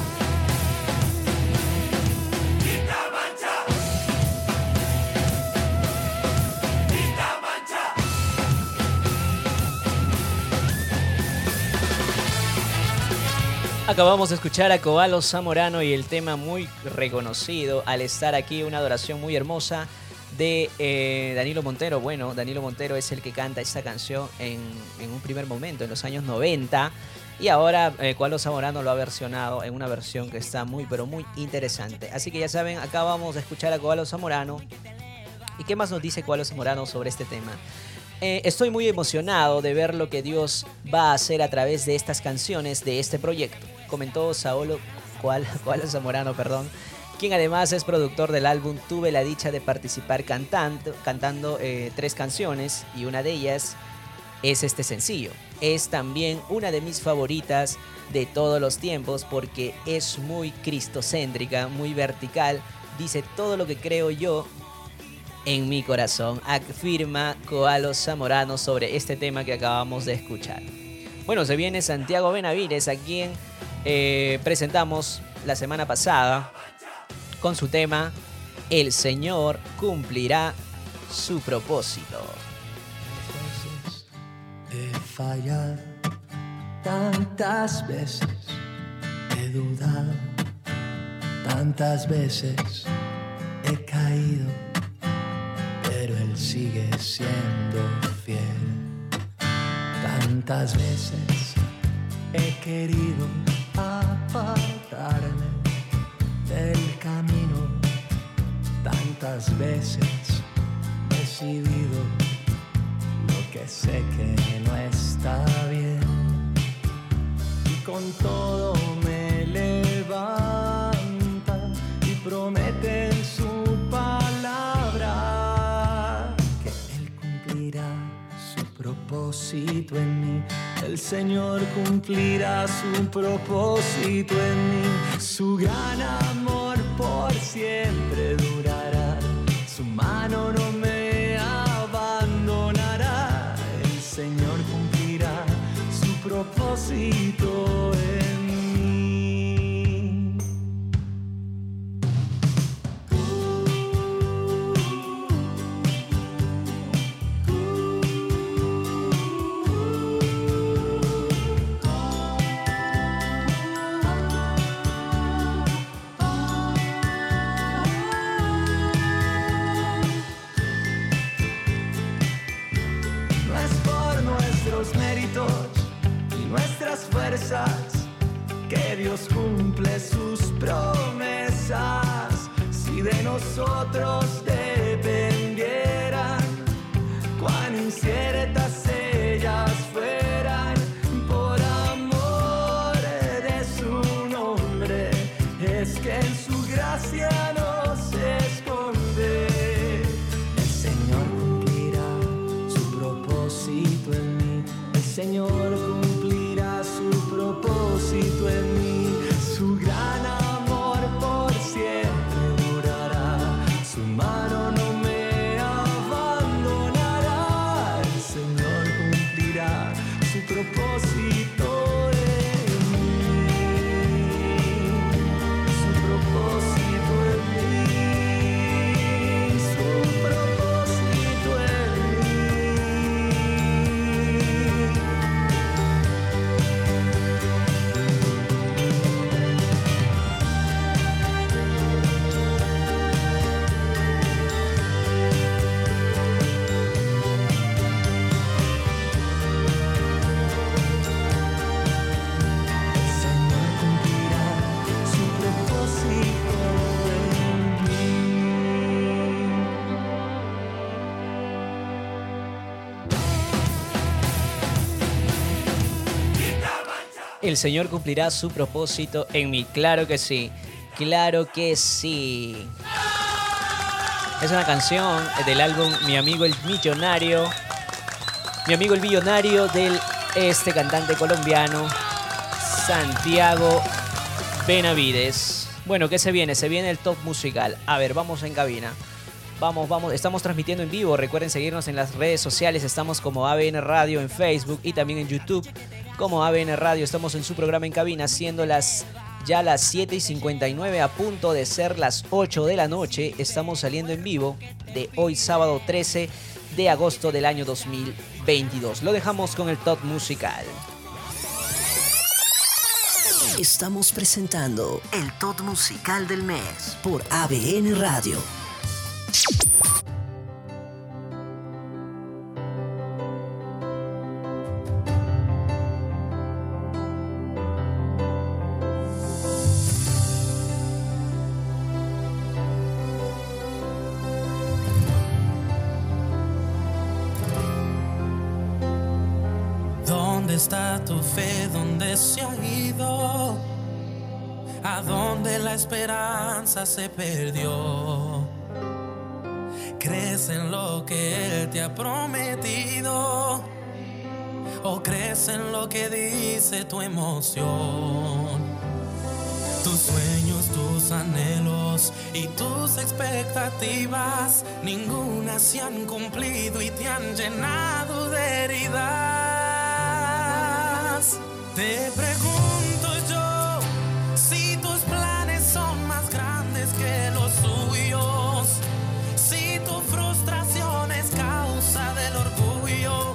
Speaker 1: Acabamos de escuchar a Cobalo Zamorano y el tema muy reconocido al estar aquí, una adoración muy hermosa de eh, Danilo Montero. Bueno, Danilo Montero es el que canta esta canción en, en un primer momento, en los años 90. Y ahora eh, Cobalo Zamorano lo ha versionado en una versión que está muy, pero muy interesante. Así que ya saben, acá vamos a escuchar a Cobalo Zamorano. ¿Y qué más nos dice Cobalo Zamorano sobre este tema? Eh, estoy muy emocionado de ver lo que Dios va a hacer a través de estas canciones, de este proyecto, comentó Saolo Cual, Cual Zamorano, perdón, quien además es productor del álbum. Tuve la dicha de participar cantando, cantando eh, tres canciones y una de ellas es este sencillo. Es también una de mis favoritas de todos los tiempos porque es muy cristocéntrica, muy vertical, dice todo lo que creo yo en mi corazón, afirma Coalo Zamorano sobre este tema que acabamos de escuchar. Bueno, se viene Santiago Benavides, a quien eh, presentamos la semana pasada con su tema El Señor cumplirá su propósito.
Speaker 7: He fallado tantas veces, he dudado tantas veces, he caído, pero Él sigue siendo fiel. Tantas veces he querido apartarme veces he decidido lo que sé que no está bien. Y con todo me levanta y promete en su palabra que Él cumplirá su propósito en mí. El Señor cumplirá su propósito en mí. Su gran amor por siempre propósito que Dios cumple sus promesas. Si de nosotros dependieran, cuán inciertas
Speaker 1: El Señor cumplirá su propósito en mí. Claro que sí. Claro que sí. Es una canción del álbum Mi amigo el millonario. Mi amigo el millonario del este cantante colombiano Santiago Benavides. Bueno, ¿qué se viene? Se viene el top musical. A ver, vamos en cabina. Vamos, vamos, estamos transmitiendo en vivo. Recuerden seguirnos en las redes sociales. Estamos como ABN Radio en Facebook y también en YouTube como ABN Radio. Estamos en su programa en cabina, siendo las ya las 7 y 59 a punto de ser las 8 de la noche. Estamos saliendo en vivo de hoy sábado 13 de agosto del año 2022. Lo dejamos con el top musical.
Speaker 9: Estamos presentando el top musical del mes por ABN Radio.
Speaker 10: Se ha ido? ¿A dónde la esperanza se perdió? ¿Crees en lo que Él te ha prometido? ¿O crees en lo que dice tu emoción? Tus sueños, tus anhelos y tus expectativas, ninguna se han cumplido y te han llenado de heridas. Te pregunto yo si tus planes son más grandes que los suyos, si tu frustración es causa del orgullo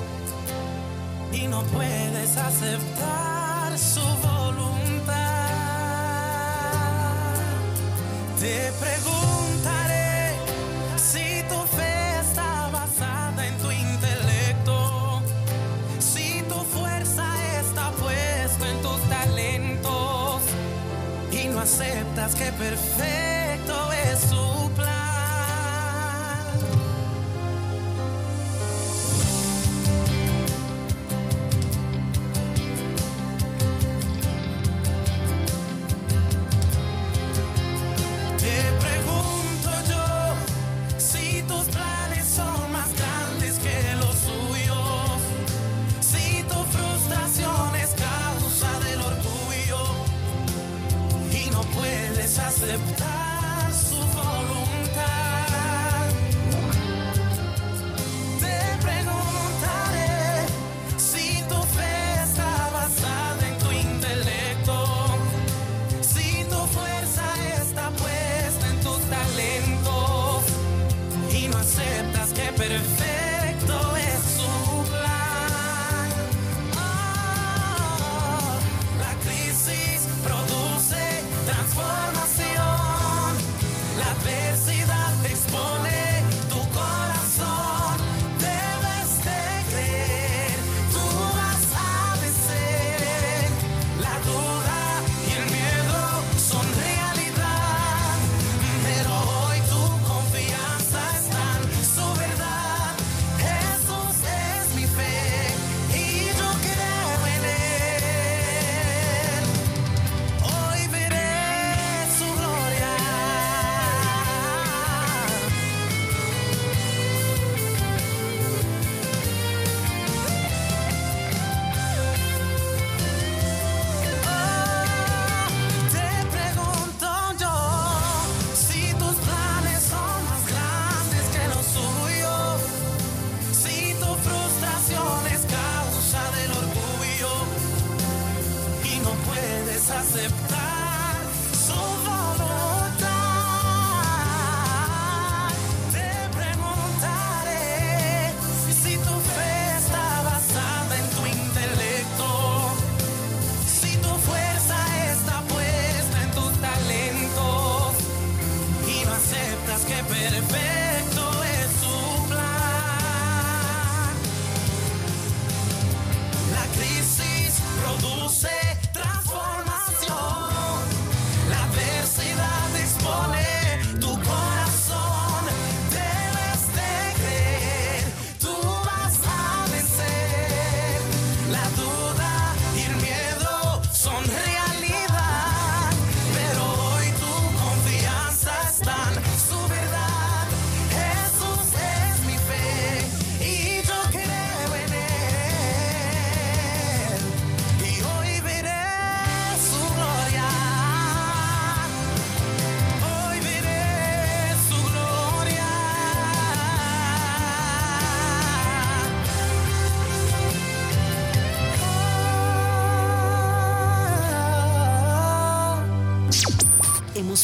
Speaker 10: y no puedes aceptar su voluntad. Te preguntaré aceptas que perfecto es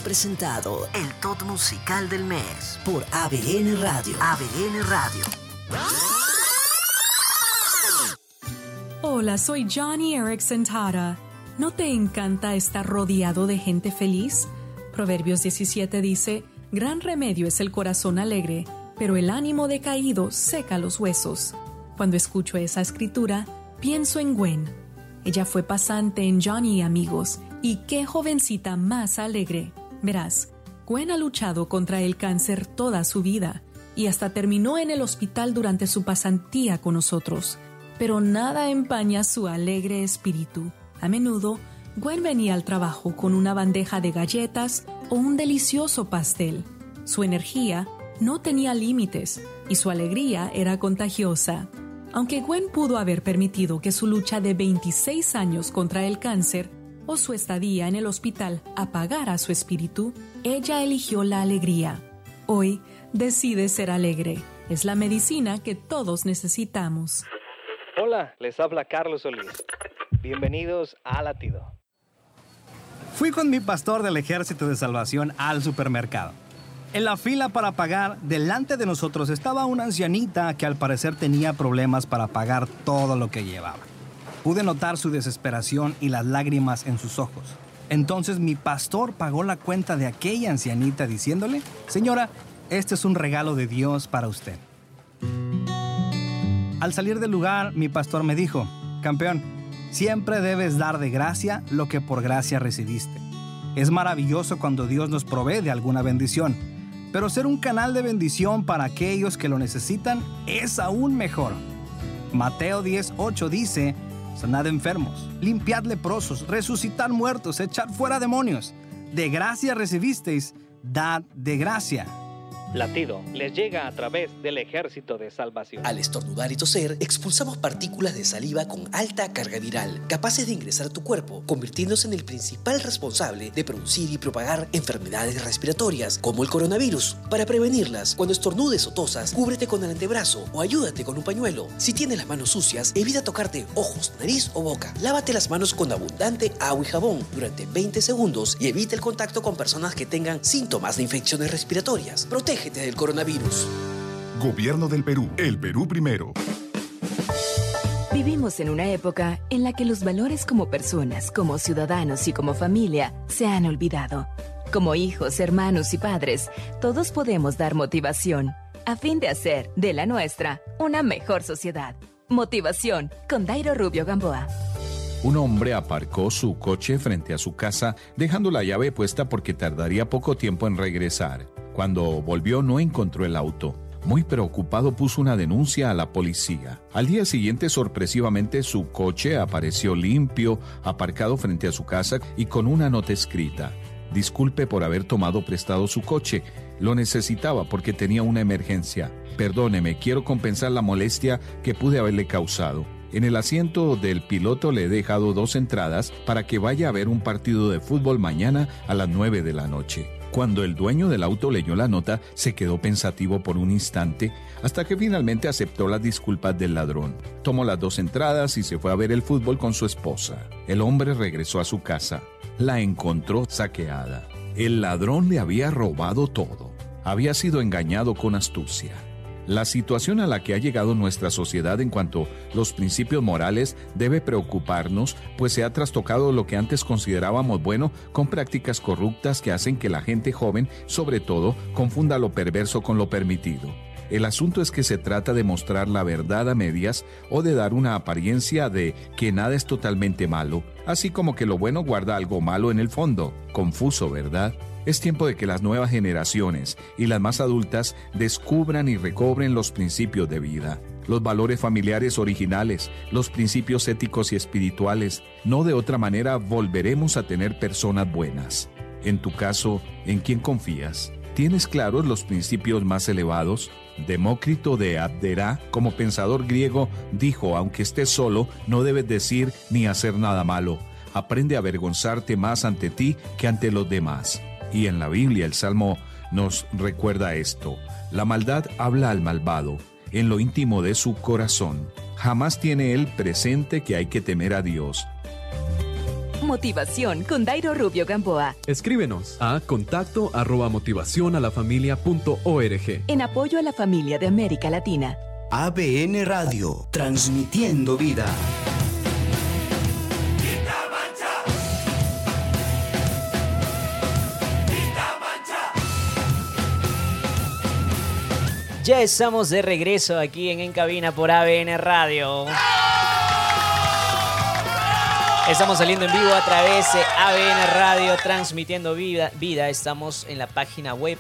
Speaker 9: presentado el top musical del mes por ABN Radio. ABN Radio.
Speaker 11: Hola, soy Johnny Erickson Tara. ¿No te encanta estar rodeado de gente feliz? Proverbios 17 dice, Gran remedio es el corazón alegre, pero el ánimo decaído seca los huesos. Cuando escucho esa escritura, pienso en Gwen. Ella fue pasante en Johnny y Amigos, y qué jovencita más alegre. Verás, Gwen ha luchado contra el cáncer toda su vida y hasta terminó en el hospital durante su pasantía con nosotros. Pero nada empaña su alegre espíritu. A menudo, Gwen venía al trabajo con una bandeja de galletas o un delicioso pastel. Su energía no tenía límites y su alegría era contagiosa. Aunque Gwen pudo haber permitido que su lucha de 26 años contra el cáncer o su estadía en el hospital apagara su espíritu, ella eligió la alegría. Hoy decide ser alegre. Es la medicina que todos necesitamos.
Speaker 12: Hola, les habla Carlos Solís. Bienvenidos a Latido.
Speaker 13: Fui con mi pastor del Ejército de Salvación al supermercado. En la fila para pagar, delante de nosotros estaba una ancianita que al parecer tenía problemas para pagar todo lo que llevaba. Pude notar su desesperación y las lágrimas en sus ojos. Entonces mi pastor pagó la cuenta de aquella ancianita diciéndole, Señora, este es un regalo de Dios para usted. Al salir del lugar, mi pastor me dijo, Campeón, siempre debes dar de gracia lo que por gracia recibiste. Es maravilloso cuando Dios nos provee de alguna bendición, pero ser un canal de bendición para aquellos que lo necesitan es aún mejor. Mateo 10:8 dice, sanad enfermos, limpiad leprosos, resucitar muertos, echar fuera demonios. De gracia recibisteis, dad de gracia.
Speaker 12: Latido les llega a través del ejército de salvación.
Speaker 14: Al estornudar y toser, expulsamos partículas de saliva con alta carga viral, capaces de ingresar a tu cuerpo, convirtiéndose en el principal responsable de producir y propagar enfermedades respiratorias, como el coronavirus. Para prevenirlas, cuando estornudes o tosas, cúbrete con el antebrazo o ayúdate con un pañuelo. Si tienes las manos sucias, evita tocarte ojos, nariz o boca. Lávate las manos con abundante agua y jabón durante 20 segundos y evita el contacto con personas que tengan síntomas de infecciones respiratorias. Protege del coronavirus.
Speaker 15: Gobierno del Perú. El Perú primero.
Speaker 16: Vivimos en una época en la que los valores como personas, como ciudadanos y como familia se han olvidado. Como hijos, hermanos y padres, todos podemos dar motivación a fin de hacer de la nuestra una mejor sociedad. Motivación con Dairo Rubio Gamboa.
Speaker 17: Un hombre aparcó su coche frente a su casa dejando la llave puesta porque tardaría poco tiempo en regresar. Cuando volvió no encontró el auto. Muy preocupado puso una denuncia a la policía. Al día siguiente sorpresivamente su coche apareció limpio, aparcado frente a su casa y con una nota escrita. Disculpe por haber tomado prestado su coche. Lo necesitaba porque tenía una emergencia. Perdóneme, quiero compensar la molestia que pude haberle causado. En el asiento del piloto le he dejado dos entradas para que vaya a ver un partido de fútbol mañana a las 9 de la noche. Cuando el dueño del auto leyó la nota, se quedó pensativo por un instante, hasta que finalmente aceptó las disculpas del ladrón. Tomó las dos entradas y se fue a ver el fútbol con su esposa. El hombre regresó a su casa. La encontró saqueada. El ladrón le había robado todo. Había sido engañado con astucia. La situación a la que ha llegado nuestra sociedad en cuanto a los principios morales debe preocuparnos, pues se ha trastocado lo que antes considerábamos bueno con prácticas corruptas que hacen que la gente joven, sobre todo, confunda lo perverso con lo permitido. El asunto es que se trata de mostrar la verdad a medias o de dar una apariencia de que nada es totalmente malo, así como que lo bueno guarda algo malo en el fondo. Confuso, ¿verdad? Es tiempo de que las nuevas generaciones y las más adultas descubran y recobren los principios de vida, los valores familiares originales, los principios éticos y espirituales. No de otra manera volveremos a tener personas buenas. En tu caso, ¿en quién confías? ¿Tienes claros los principios más elevados? Demócrito de Abderá, como pensador griego, dijo, aunque estés solo, no debes decir ni hacer nada malo. Aprende a avergonzarte más ante ti que ante los demás. Y en la Biblia el Salmo nos recuerda esto. La maldad habla al malvado en lo íntimo de su corazón. Jamás tiene él presente que hay que temer a Dios
Speaker 16: motivación con Dairo Rubio Gamboa.
Speaker 18: Escríbenos a contacto arroba motivación a la familia punto org.
Speaker 16: En apoyo a la familia de América Latina.
Speaker 6: ABN Radio, transmitiendo vida.
Speaker 1: Ya estamos de regreso aquí en En Cabina por ABN Radio. Estamos saliendo en vivo a través de ABN Radio, transmitiendo vida. vida. Estamos en la página web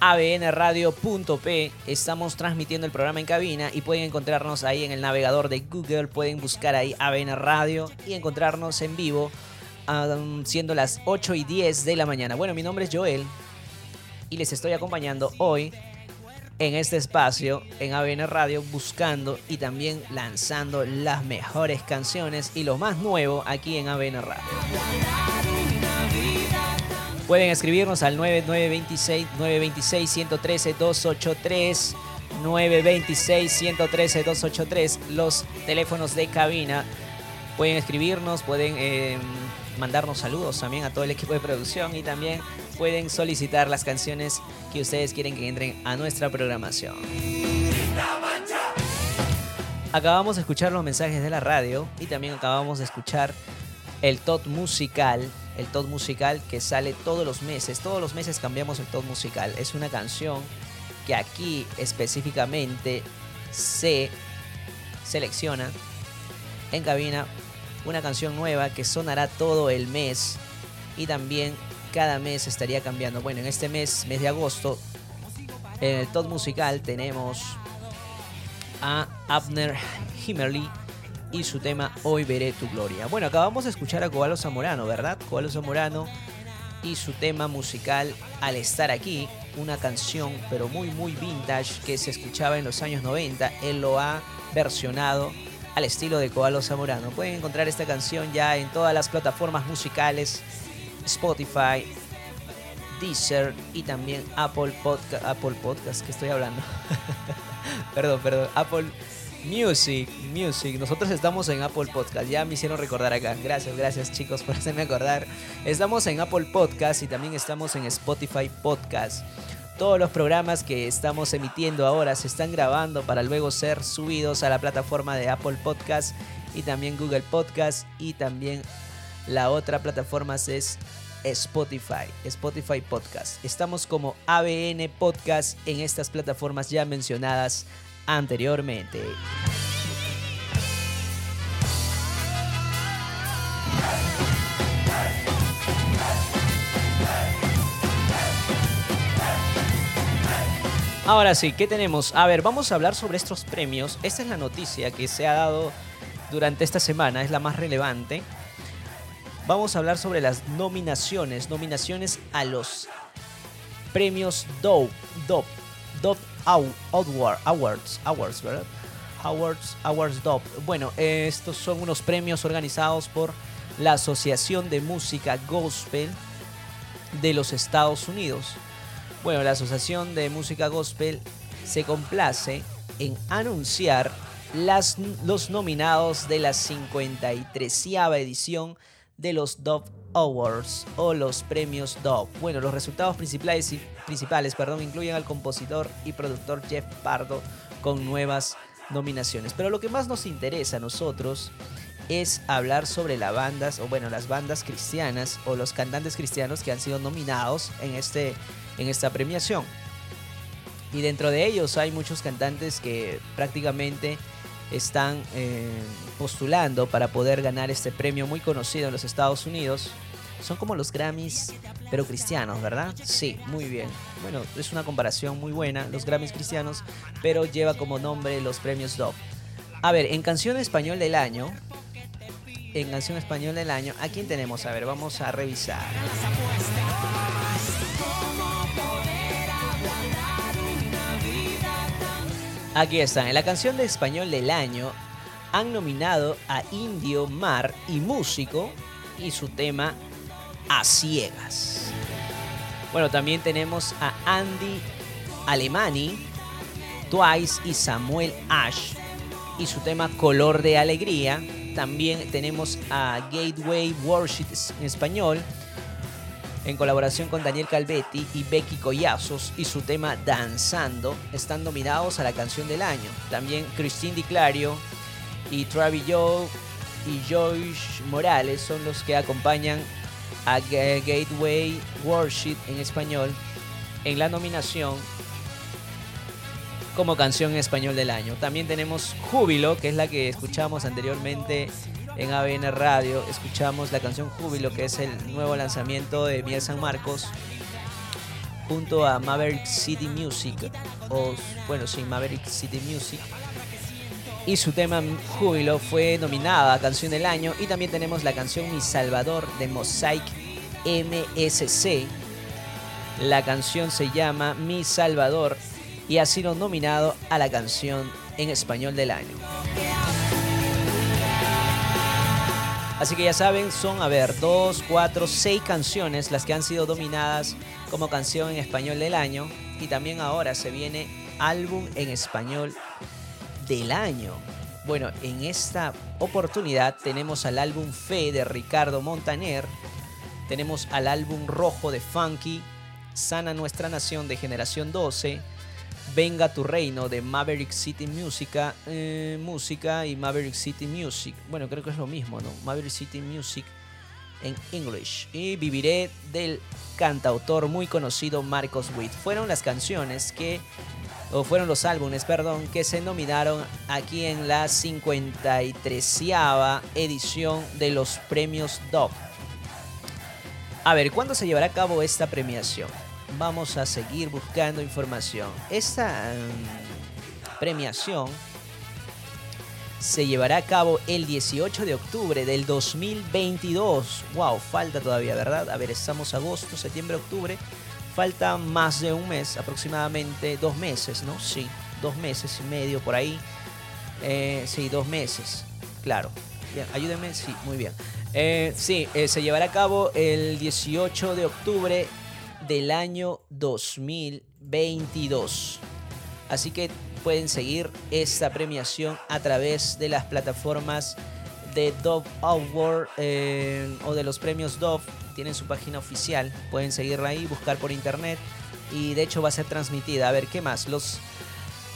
Speaker 1: abnradio.p. Estamos transmitiendo el programa en cabina y pueden encontrarnos ahí en el navegador de Google. Pueden buscar ahí ABN Radio y encontrarnos en vivo siendo las 8 y 10 de la mañana. Bueno, mi nombre es Joel y les estoy acompañando hoy en este espacio en ABN Radio buscando y también lanzando las mejores canciones y lo más nuevo aquí en ABN Radio. Pueden escribirnos al 9926 926 113 283 926 113 283 los teléfonos de cabina. Pueden escribirnos, pueden eh, mandarnos saludos también a todo el equipo de producción y también pueden solicitar las canciones que ustedes quieren que entren a nuestra programación. Acabamos de escuchar los mensajes de la radio y también acabamos de escuchar el top musical, el top musical que sale todos los meses. Todos los meses cambiamos el top musical. Es una canción que aquí específicamente se selecciona en cabina una canción nueva que sonará todo el mes y también cada mes estaría cambiando. Bueno, en este mes, mes de agosto, en el top musical tenemos a Abner Himmerly y su tema Hoy veré tu gloria. Bueno, acabamos de escuchar a Cobalo Zamorano, ¿verdad? Cobalo Zamorano y su tema musical Al estar aquí, una canción pero muy muy vintage que se escuchaba en los años 90. Él lo ha versionado al estilo de Cobalo Zamorano. Pueden encontrar esta canción ya en todas las plataformas musicales Spotify, Deezer y también Apple Podcast. Apple Podcast, que estoy hablando. perdón, perdón. Apple Music, Music. Nosotros estamos en Apple Podcast. Ya me hicieron recordar acá. Gracias, gracias chicos por hacerme acordar. Estamos en Apple Podcast y también estamos en Spotify Podcast. Todos los programas que estamos emitiendo ahora se están grabando para luego ser subidos a la plataforma de Apple Podcast y también Google Podcast y también la otra plataforma es Spotify, Spotify Podcast. Estamos como ABN Podcast en estas plataformas ya mencionadas anteriormente. Ahora sí, ¿qué tenemos? A ver, vamos a hablar sobre estos premios. Esta es la noticia que se ha dado durante esta semana, es la más relevante vamos a hablar sobre las nominaciones, nominaciones a los premios Dove, Dove, Dove Awards, Awards, ¿verdad? Awards, Awards Dove. Bueno, estos son unos premios organizados por la Asociación de Música Gospel de los Estados Unidos. Bueno, la Asociación de Música Gospel se complace en anunciar las, los nominados de la 53 edición de los Dove Awards o los premios Dove. Bueno, los resultados principales, principales perdón, incluyen al compositor y productor Jeff Pardo con nuevas nominaciones. Pero lo que más nos interesa a nosotros es hablar sobre las bandas, o bueno, las bandas cristianas o los cantantes cristianos que han sido nominados en, este, en esta premiación. Y dentro de ellos hay muchos cantantes que prácticamente están eh, postulando para poder ganar este premio muy conocido en los Estados Unidos. Son como los Grammys, pero cristianos, ¿verdad? Sí, muy bien. Bueno, es una comparación muy buena, los Grammys cristianos, pero lleva como nombre los premios Dove. A ver, en canción español del año, en canción español del año, ¿a quién tenemos? A ver, vamos a revisar. Aquí están. En la canción de español del año han nominado a Indio Mar y Músico y su tema A Ciegas. Bueno, también tenemos a Andy Alemani, Twice y Samuel Ash y su tema Color de Alegría. También tenemos a Gateway Worship en español, en colaboración con Daniel Calvetti y Becky Collazos y su tema Danzando, están nominados a la canción del año. También Christine Di Clario y Travis Joe y Joyce Morales son los que acompañan a Gateway Worship en español en la nominación como canción en español del año. También tenemos Júbilo, que es la que escuchamos anteriormente en ABN Radio. Escuchamos la canción Júbilo, que es el nuevo lanzamiento de Miel San Marcos, junto a Maverick City Music, o bueno, sí, Maverick City Music. Y su tema Júbilo fue nominada a Canción del Año. Y también tenemos la canción Mi Salvador de Mosaic MSC. La canción se llama Mi Salvador y ha sido nominado a la canción en español del año. Así que ya saben, son, a ver, dos, cuatro, seis canciones las que han sido dominadas como canción en español del año. Y también ahora se viene álbum en español del año. Bueno, en esta oportunidad tenemos al álbum Fe de Ricardo Montaner. Tenemos al álbum Rojo de Funky, Sana Nuestra Nación de Generación 12 Venga tu reino de Maverick City Música, eh, música y Maverick City Music. Bueno, creo que es lo mismo, ¿no? Maverick City Music en English. Y Viviré del cantautor muy conocido Marcos Witt. Fueron las canciones que, o fueron los álbumes, perdón, que se nominaron aquí en la 53 edición de los premios DOP. A ver, ¿cuándo se llevará a cabo esta premiación? Vamos a seguir buscando información. Esta mm, premiación se llevará a cabo el 18 de octubre del 2022. Wow, falta todavía, ¿verdad? A ver, estamos agosto, septiembre, octubre. Falta más de un mes, aproximadamente dos meses, ¿no? Sí, dos meses y medio por ahí. Eh, sí, dos meses, claro. Bien, ayúdenme, sí, muy bien. Eh, sí, eh, se llevará a cabo el 18 de octubre del año 2022. Así que pueden seguir esta premiación a través de las plataformas de Dove Award eh, o de los premios Dove. Tienen su página oficial, pueden seguirla ahí, buscar por internet y de hecho va a ser transmitida. A ver, ¿qué más? Los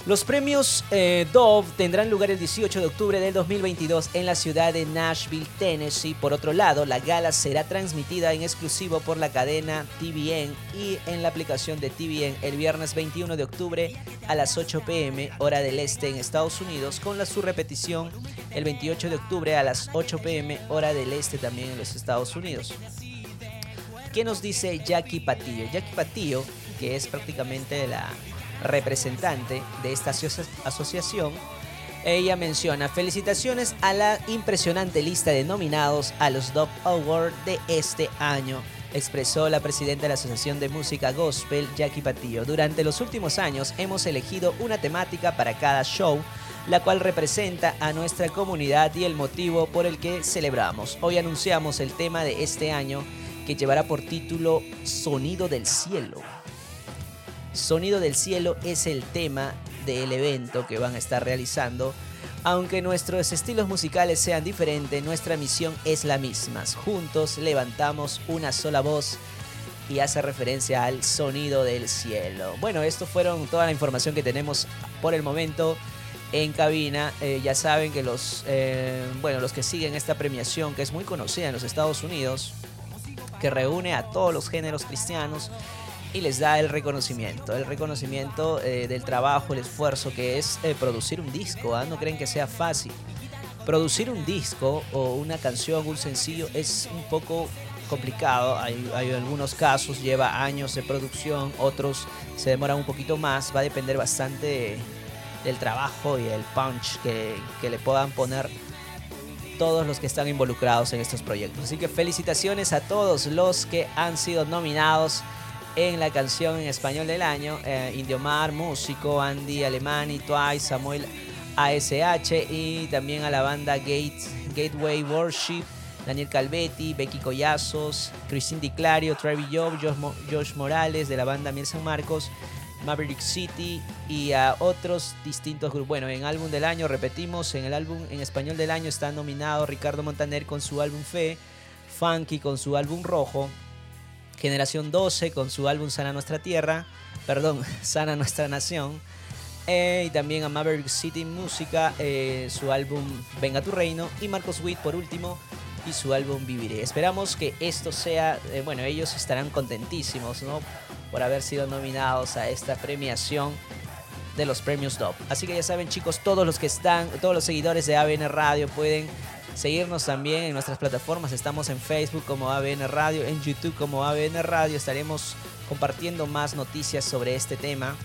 Speaker 1: los premios eh, Dove tendrán lugar el 18 de octubre del 2022 en la ciudad de Nashville, Tennessee. Por otro lado, la gala será transmitida en exclusivo por la cadena TVN y en la aplicación de TVN el viernes 21 de octubre a las 8 pm hora del este en Estados Unidos, con la su repetición el 28 de octubre a las 8 pm hora del este también en los Estados Unidos. ¿Qué nos dice Jackie Patillo? Jackie Patillo, que es prácticamente la representante de esta asociación, ella menciona felicitaciones a la impresionante lista de nominados a los Dove Awards de este año, expresó la presidenta de la Asociación de Música Gospel, Jackie Patillo. Durante los últimos años hemos elegido una temática para cada show, la cual representa a nuestra comunidad y el motivo por el que celebramos. Hoy anunciamos el tema de este año que llevará por título Sonido del Cielo. Sonido del Cielo es el tema del evento que van a estar realizando. Aunque nuestros estilos musicales sean diferentes, nuestra misión es la misma. Juntos levantamos una sola voz y hace referencia al sonido del cielo. Bueno, esto fueron toda la información que tenemos por el momento en cabina. Eh, ya saben que los, eh, bueno, los que siguen esta premiación, que es muy conocida en los Estados Unidos, que reúne a todos los géneros cristianos, y les da el reconocimiento, el reconocimiento eh, del trabajo, el esfuerzo que es eh, producir un disco. ¿ah? No creen que sea fácil. Producir un disco o una canción, un sencillo, es un poco complicado. Hay, algunos casos, lleva años de producción, otros se demoran un poquito más. Va a depender bastante del trabajo y el punch que, que le puedan poner todos los que están involucrados en estos proyectos. Así que felicitaciones a todos los que han sido nominados en la canción en español del año, eh, Indio Mar, músico, Andy Alemani, Twice, Samuel ASH y también a la banda Gateway Worship, Daniel Calvetti, Becky Collazos, Cristín Di Clario, Travis Job, Josh, Morales de la banda Miel San Marcos Maverick City y a otros distintos grupos. Bueno, en álbum del año, repetimos, en el álbum en español del año está nominado Ricardo Montaner con su álbum Fe, Funky con su álbum Rojo, Generación 12 con su álbum Sana Nuestra Tierra, perdón, Sana Nuestra Nación. Eh, y también a Maverick City Música, eh, su álbum Venga tu Reino. Y Marcos Witt, por último, y su álbum Viviré. Esperamos que esto sea, eh, bueno, ellos estarán contentísimos, ¿no? Por haber sido nominados a esta premiación de los premios DOP. Así que ya saben, chicos, todos los que están, todos los seguidores de ABN Radio pueden seguirnos también en nuestras plataformas. Estamos en Facebook como ABN Radio, en YouTube como ABN Radio. Estaremos compartiendo más noticias sobre este tema.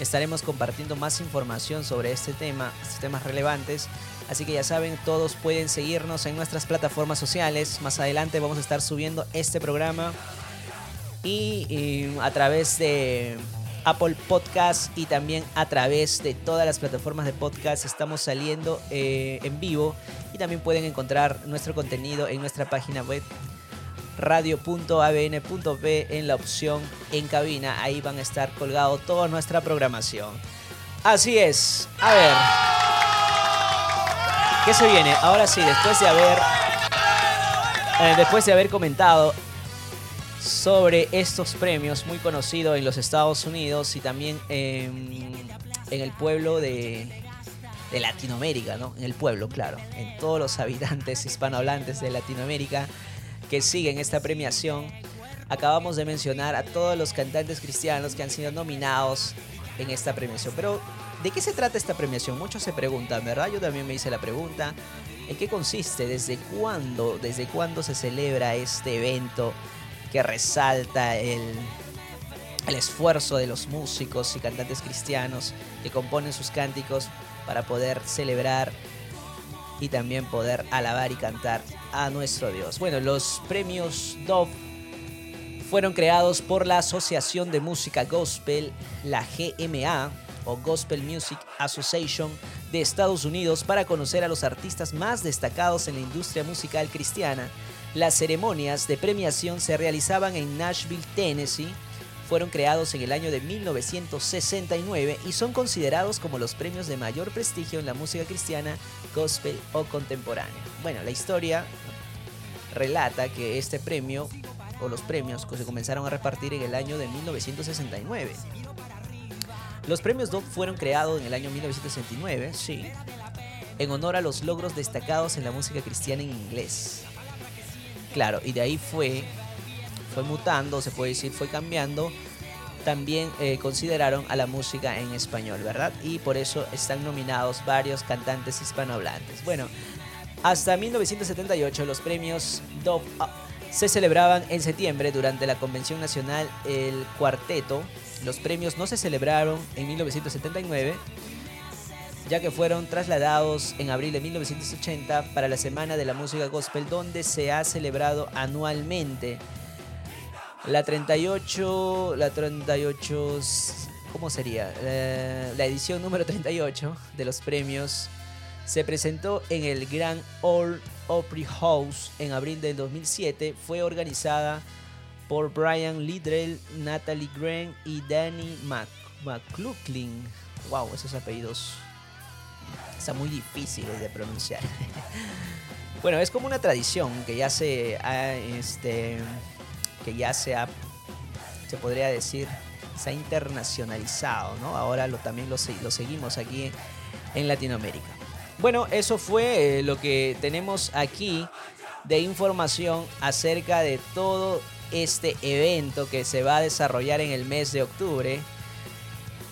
Speaker 1: Estaremos compartiendo más información sobre este tema, estos temas relevantes. Así que ya saben, todos pueden seguirnos en nuestras plataformas sociales. Más adelante vamos a estar subiendo este programa y, a través de Apple Podcast y también a través de todas las plataformas de podcast estamos saliendo eh, en vivo y también pueden encontrar nuestro contenido en nuestra página web radio.abn.p en la opción en cabina. Ahí van a estar colgado toda nuestra programación. Así es. A ver. ¿Qué se viene? Ahora sí, después de haber eh, después de haber comentado sobre estos premios muy conocidos en los Estados Unidos y también en, el pueblo de, Latinoamérica, ¿no? En el pueblo, claro, en todos los habitantes hispanohablantes de Latinoamérica que siguen esta premiación. Acabamos de mencionar a todos los cantantes cristianos que han sido nominados en esta premiación. Pero, ¿de qué se trata esta premiación? Muchos se preguntan, ¿verdad? Yo también me hice la pregunta. ¿En qué consiste? ¿Desde cuándo? ¿Desde cuándo se celebra este evento? Que resalta el, el esfuerzo de los músicos y cantantes cristianos que componen sus cánticos para poder celebrar y también poder alabar y cantar a nuestro Dios. Bueno, los premios Dove fueron creados por la Asociación de Música Gospel, la GMA o Gospel Music Association de Estados Unidos para conocer a los artistas más destacados en la industria musical cristiana las ceremonias de premiación se realizaban en Nashville, Tennessee. Fueron creados en el año de 1969 y son considerados como los premios de mayor prestigio en la música cristiana, gospel o contemporánea. Bueno, la historia relata que este premio o los premios se comenzaron a repartir en el año de 1969. Los premios DOP fueron creados en el año 1969, sí, en honor a los logros destacados en la música cristiana en inglés. Claro, y de ahí fue, fue mutando, se puede decir, fue cambiando. También eh, consideraron a la música en español, ¿verdad? Y por eso están nominados varios cantantes hispanohablantes. Bueno, hasta 1978 los premios Dove se celebraban en septiembre durante la Convención Nacional El Cuarteto. Los premios no se celebraron en 1979 ya que fueron trasladados en abril de 1980 para la Semana de la Música Gospel, donde se ha celebrado anualmente la 38, la 38, ¿cómo sería? La, edición número 38 de los premios se presentó en el Grand Ole Opry House en abril del 2007. Fue organizada por Brian Lidrell, Natalie Green y Danny McLaughlin. Wow, esos apellidos está muy difícil de pronunciar. bueno, es como una tradición que ya se ha, este, que ya se ha, se podría decir, se ha internacionalizado, ¿no? Ahora lo, también lo, seguimos aquí en Latinoamérica. Bueno, eso fue eh, lo que tenemos aquí de información acerca de todo este evento que se va a desarrollar en el mes de octubre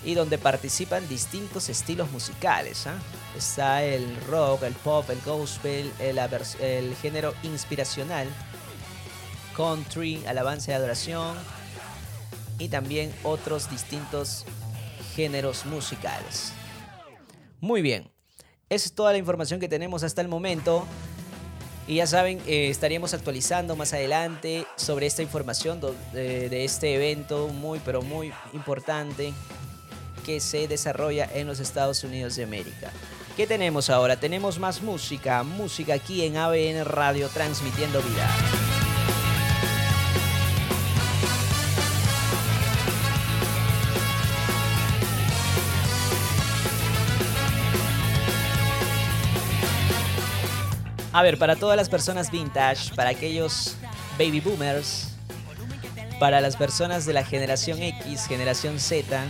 Speaker 1: y donde participan distintos estilos musicales. ¿ah? Está el rock, el pop, el gospel, el, género inspiracional, country, alabanza y adoración y también otros distintos géneros musicales. Muy bien, esa es toda la información que tenemos hasta el momento. Y ya saben, eh, estaríamos actualizando más adelante sobre esta información de, de, este evento muy, pero muy importante que se desarrolla en los Estados Unidos de América. ¿Qué tenemos ahora? Tenemos más música, música aquí en ABN Radio transmitiendo vida. A ver, para todas las personas vintage, para aquellos baby boomers, para las personas de la generación X, generación Z,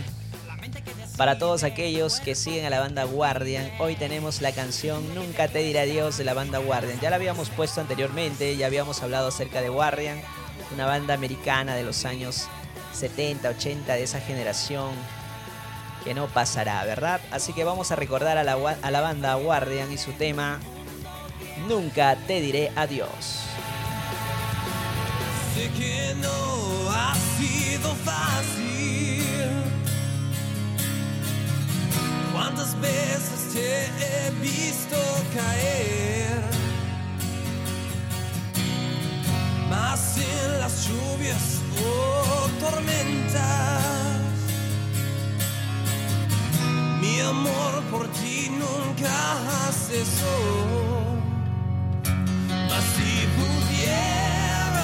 Speaker 1: para todos aquellos que siguen a la banda Guardian, hoy tenemos la canción Nunca te diré adiós de la banda Guardian. Ya la habíamos puesto anteriormente, ya habíamos hablado acerca de Guardian, una banda americana de los años 70, 80 de esa generación que no pasará, ¿verdad? Así que vamos a recordar a la, a la banda Guardian y su tema Nunca te diré adiós.
Speaker 4: Sé que no ha sido fácil. ¿Cuántas veces te he visto caer? Más en las lluvias o tormentas. Mi amor por ti nunca cesó. Mas si pudieras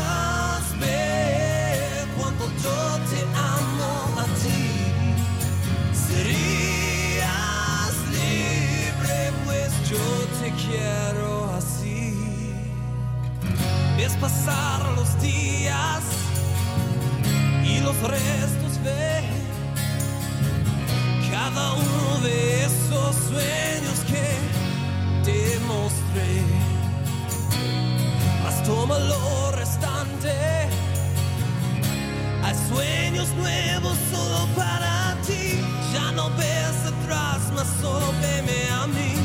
Speaker 4: ver cuánto yo te quiero así. Ves pasar los días y los restos ven cada uno de esos sueños que te mostré. Mas toma lo restante. Hay sueños nuevos solo para ti. Ya no ves atrás, más veme a mí.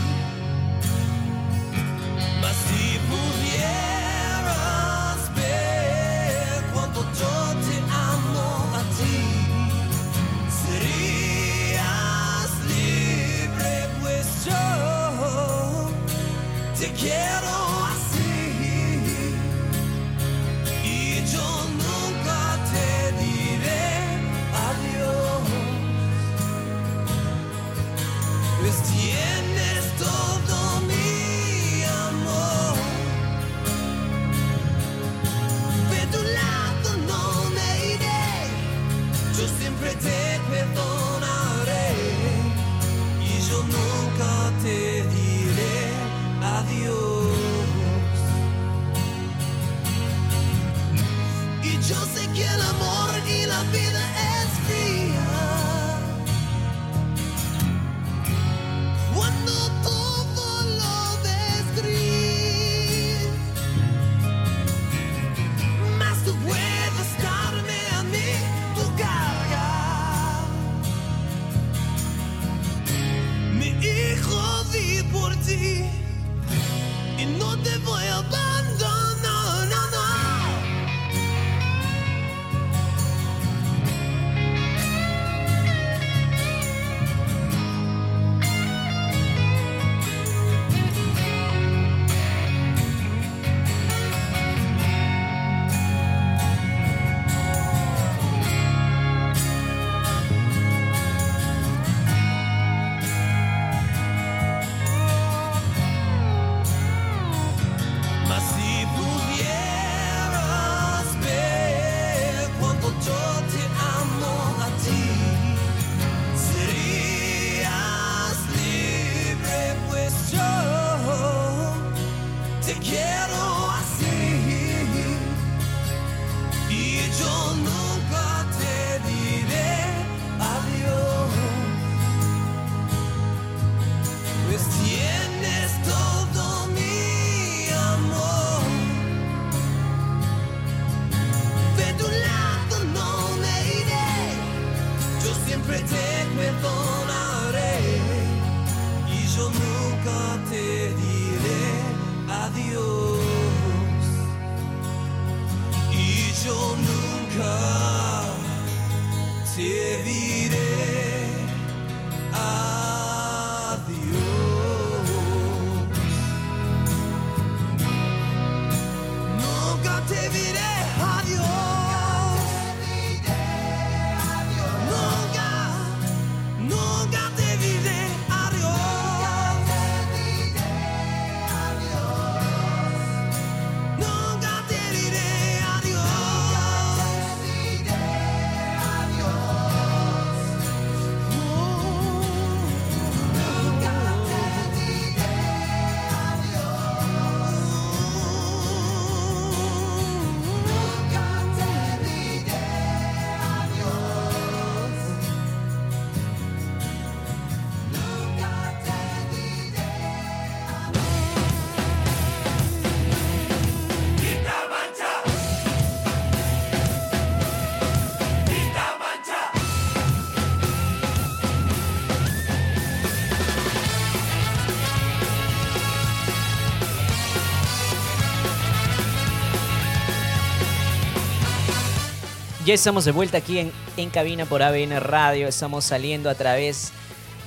Speaker 1: Ya estamos de vuelta aquí en, en cabina por ABN Radio. Estamos saliendo a través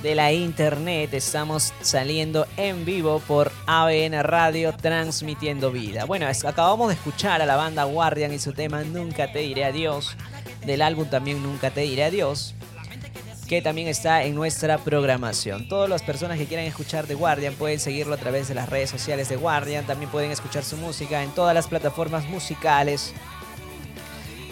Speaker 1: de la internet. Estamos saliendo en vivo por ABN Radio, transmitiendo vida. Bueno, acabamos de escuchar a la banda Guardian y su tema Nunca te diré adiós. Del álbum también Nunca te diré adiós. Que también está en nuestra programación. Todas las personas que quieran escuchar de Guardian pueden seguirlo a través de las redes sociales de Guardian. También pueden escuchar su música en todas las plataformas musicales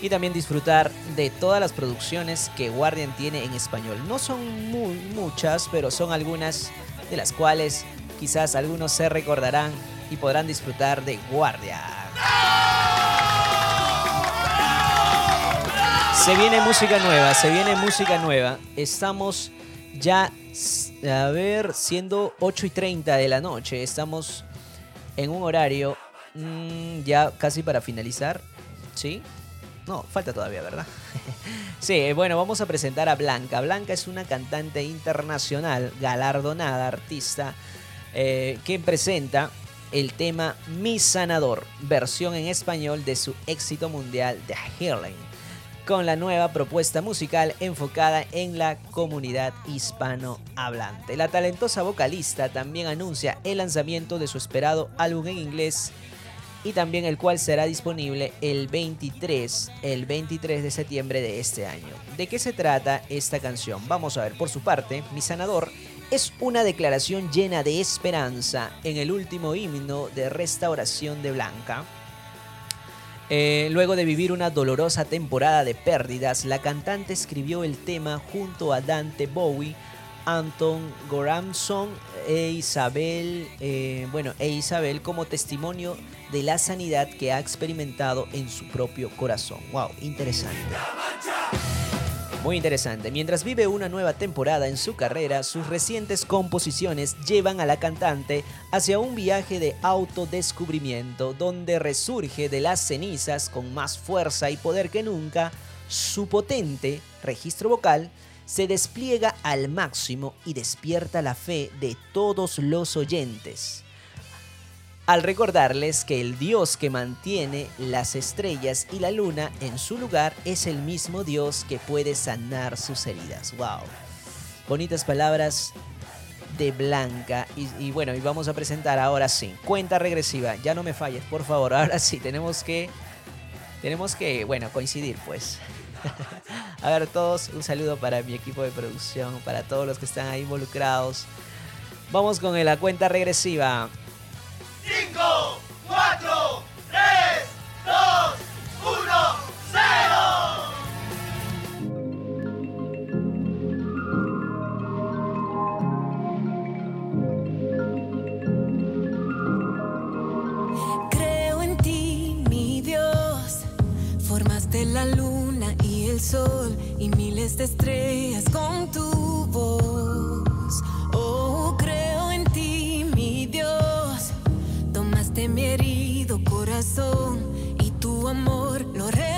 Speaker 1: y también disfrutar de todas las producciones que Guardian tiene en español. No son muy muchas, pero son algunas de las cuales quizás algunos se recordarán y podrán disfrutar de Guardian. Se viene música nueva, se viene música nueva. Estamos ya, a ver, siendo 8 y 30 de la noche. Estamos en un horario mm, ya casi para finalizar. ¿Sí? No, falta todavía, ¿verdad? sí, bueno, vamos a presentar a Blanca. Blanca es una cantante internacional, galardonada, artista, eh, que presenta el tema Mi Sanador, versión en español de su éxito mundial The Healing, con la nueva propuesta musical enfocada en la comunidad hispanohablante. La talentosa vocalista también anuncia el lanzamiento de su esperado álbum en inglés y también el cual será disponible el 23, el 23 de septiembre de este año. ¿De qué se trata esta canción? Vamos a ver. Por su parte, Mi Sanador es una declaración llena de esperanza en el último himno de restauración de Blanca. Eh, luego de vivir una dolorosa temporada de pérdidas, la cantante escribió el tema junto a Dante Bowie, Anton Goramson e Isabel, eh, bueno, e Isabel como testimonio de la sanidad que ha experimentado en su propio corazón. Wow, interesante. Muy interesante. Mientras vive una nueva temporada en su carrera, sus recientes composiciones llevan a la cantante hacia un viaje de autodescubrimiento donde resurge de las cenizas con más fuerza y poder que nunca. Su potente registro vocal se despliega al máximo y despierta la fe de todos los oyentes al recordarles que el Dios que mantiene las estrellas y la luna en su lugar es el mismo Dios que puede sanar sus heridas. ¡Wow! Bonitas palabras de Blanca. Y, bueno, y vamos a presentar ahora sí. Cuenta regresiva. Ya no me falles, por favor. Ahora sí, tenemos que. Tenemos que, bueno, coincidir, pues. a ver, todos, un saludo para mi equipo de producción, para todos los que están ahí involucrados. Vamos con la cuenta regresiva.
Speaker 19: 5, 4, 3, 2, 1, 0.
Speaker 5: Creo en ti, mi Dios. Formaste la luna y el sol y miles de estrellas con tu voz. Herido corazón y tu amor lo restauró.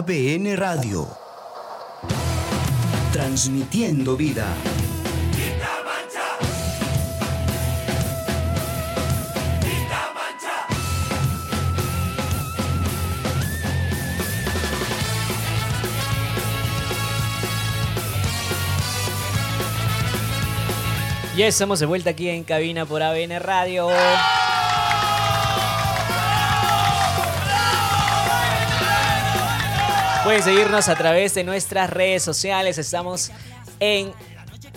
Speaker 6: ABN Radio. Transmitiendo vida.
Speaker 1: Ya estamos de vuelta aquí en cabina por ABN Radio. Pueden seguirnos a través de nuestras redes sociales. Estamos en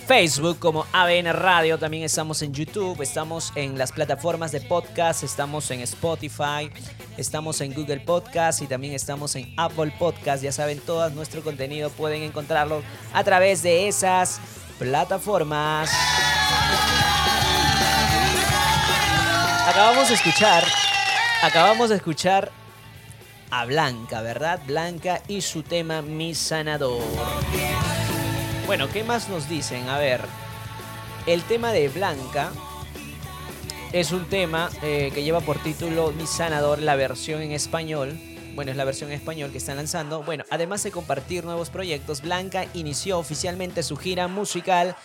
Speaker 1: Facebook como ABN Radio. También estamos en YouTube. Estamos en las plataformas de podcast. Estamos en Spotify. Estamos en Google Podcast. Y también estamos en Apple Podcast. Ya saben, todo nuestro contenido pueden encontrarlo a través de esas plataformas. Acabamos de escuchar. Acabamos de escuchar a Blanca, ¿verdad? Blanca y su tema Mi Sanador. Bueno, ¿qué más nos dicen? A ver, el tema de Blanca es un tema eh, que lleva por título Mi Sanador, la versión en español. Bueno, es la versión en español que están lanzando. Bueno, además de compartir nuevos proyectos, Blanca inició oficialmente su gira musical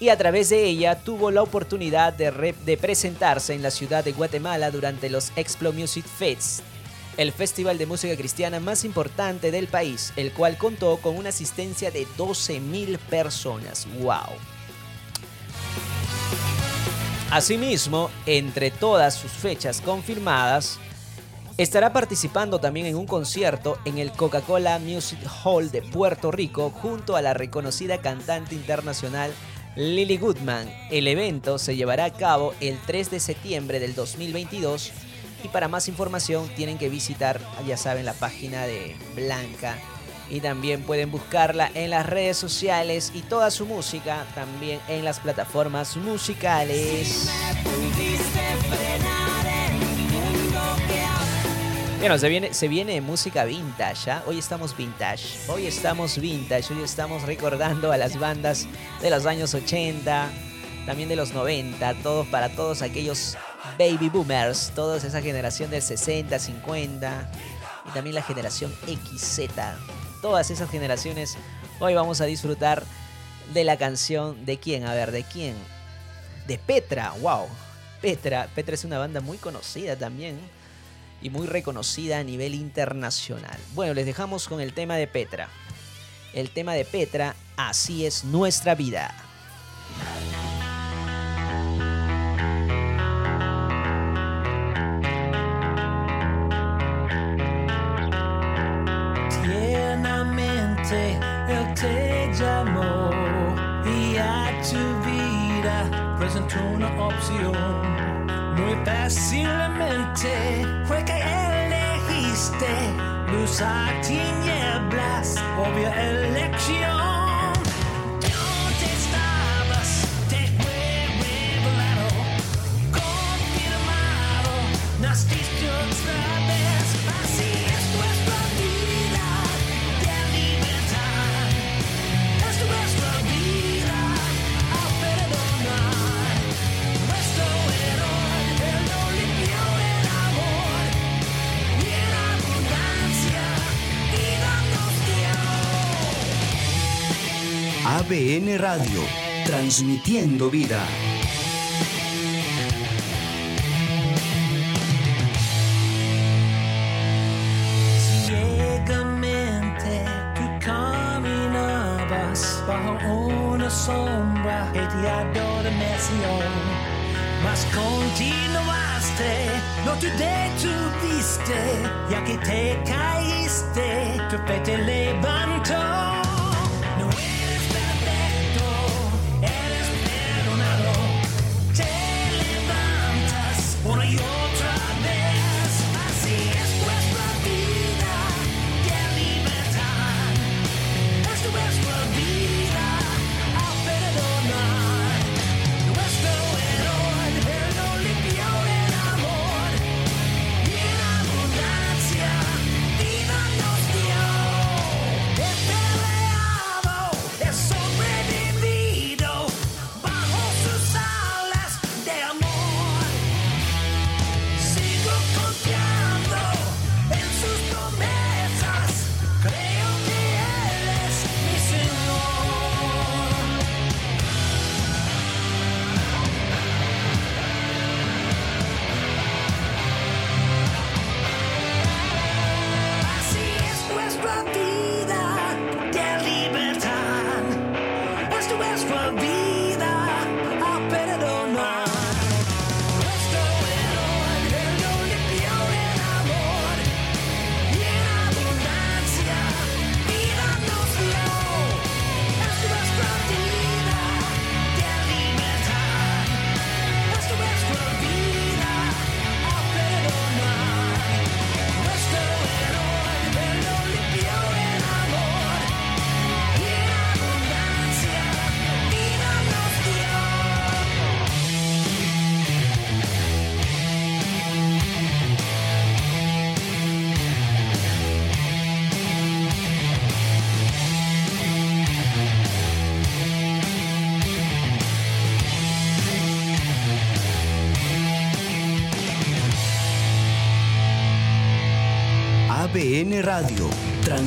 Speaker 1: y a través de ella tuvo la oportunidad de, presentarse en la ciudad de Guatemala durante los Explo Music Fest el festival de música cristiana más importante del país, el cual contó con una asistencia de 12.000 personas. ¡Wow! Asimismo, entre todas sus fechas confirmadas, estará participando también en un concierto en el Coca-Cola Music Hall de Puerto Rico junto a la reconocida cantante internacional Lily Goodman. El evento se llevará a cabo el 3 de septiembre del 2022 y para más información tienen que visitar, ya saben, la página de Blanca. Y también pueden buscarla en las redes sociales y toda su música también en las plataformas musicales. Bueno, se viene, se viene música vintage, ¿ya? Hoy estamos vintage, hoy estamos vintage, hoy estamos recordando a las bandas de los años 80, también de los 90, todos para todos aquellos baby boomers, toda esa generación del 60, 50 y también la generación XZ. Todas esas generaciones, hoy vamos a disfrutar de la canción de quién, a ver, de quién. De Petra, wow. Petra, Petra es una banda muy conocida también y muy reconocida a nivel internacional. Bueno, les dejamos con el tema de Petra. El tema de Petra, así es nuestra vida.
Speaker 2: Luz
Speaker 6: ABN Radio, transmitiendo vida.
Speaker 2: Ciegamente tú caminabas bajo una sombra que te adormeció. Mas continuaste, no te detuviste, ya que te caíste, tu fe te levantó.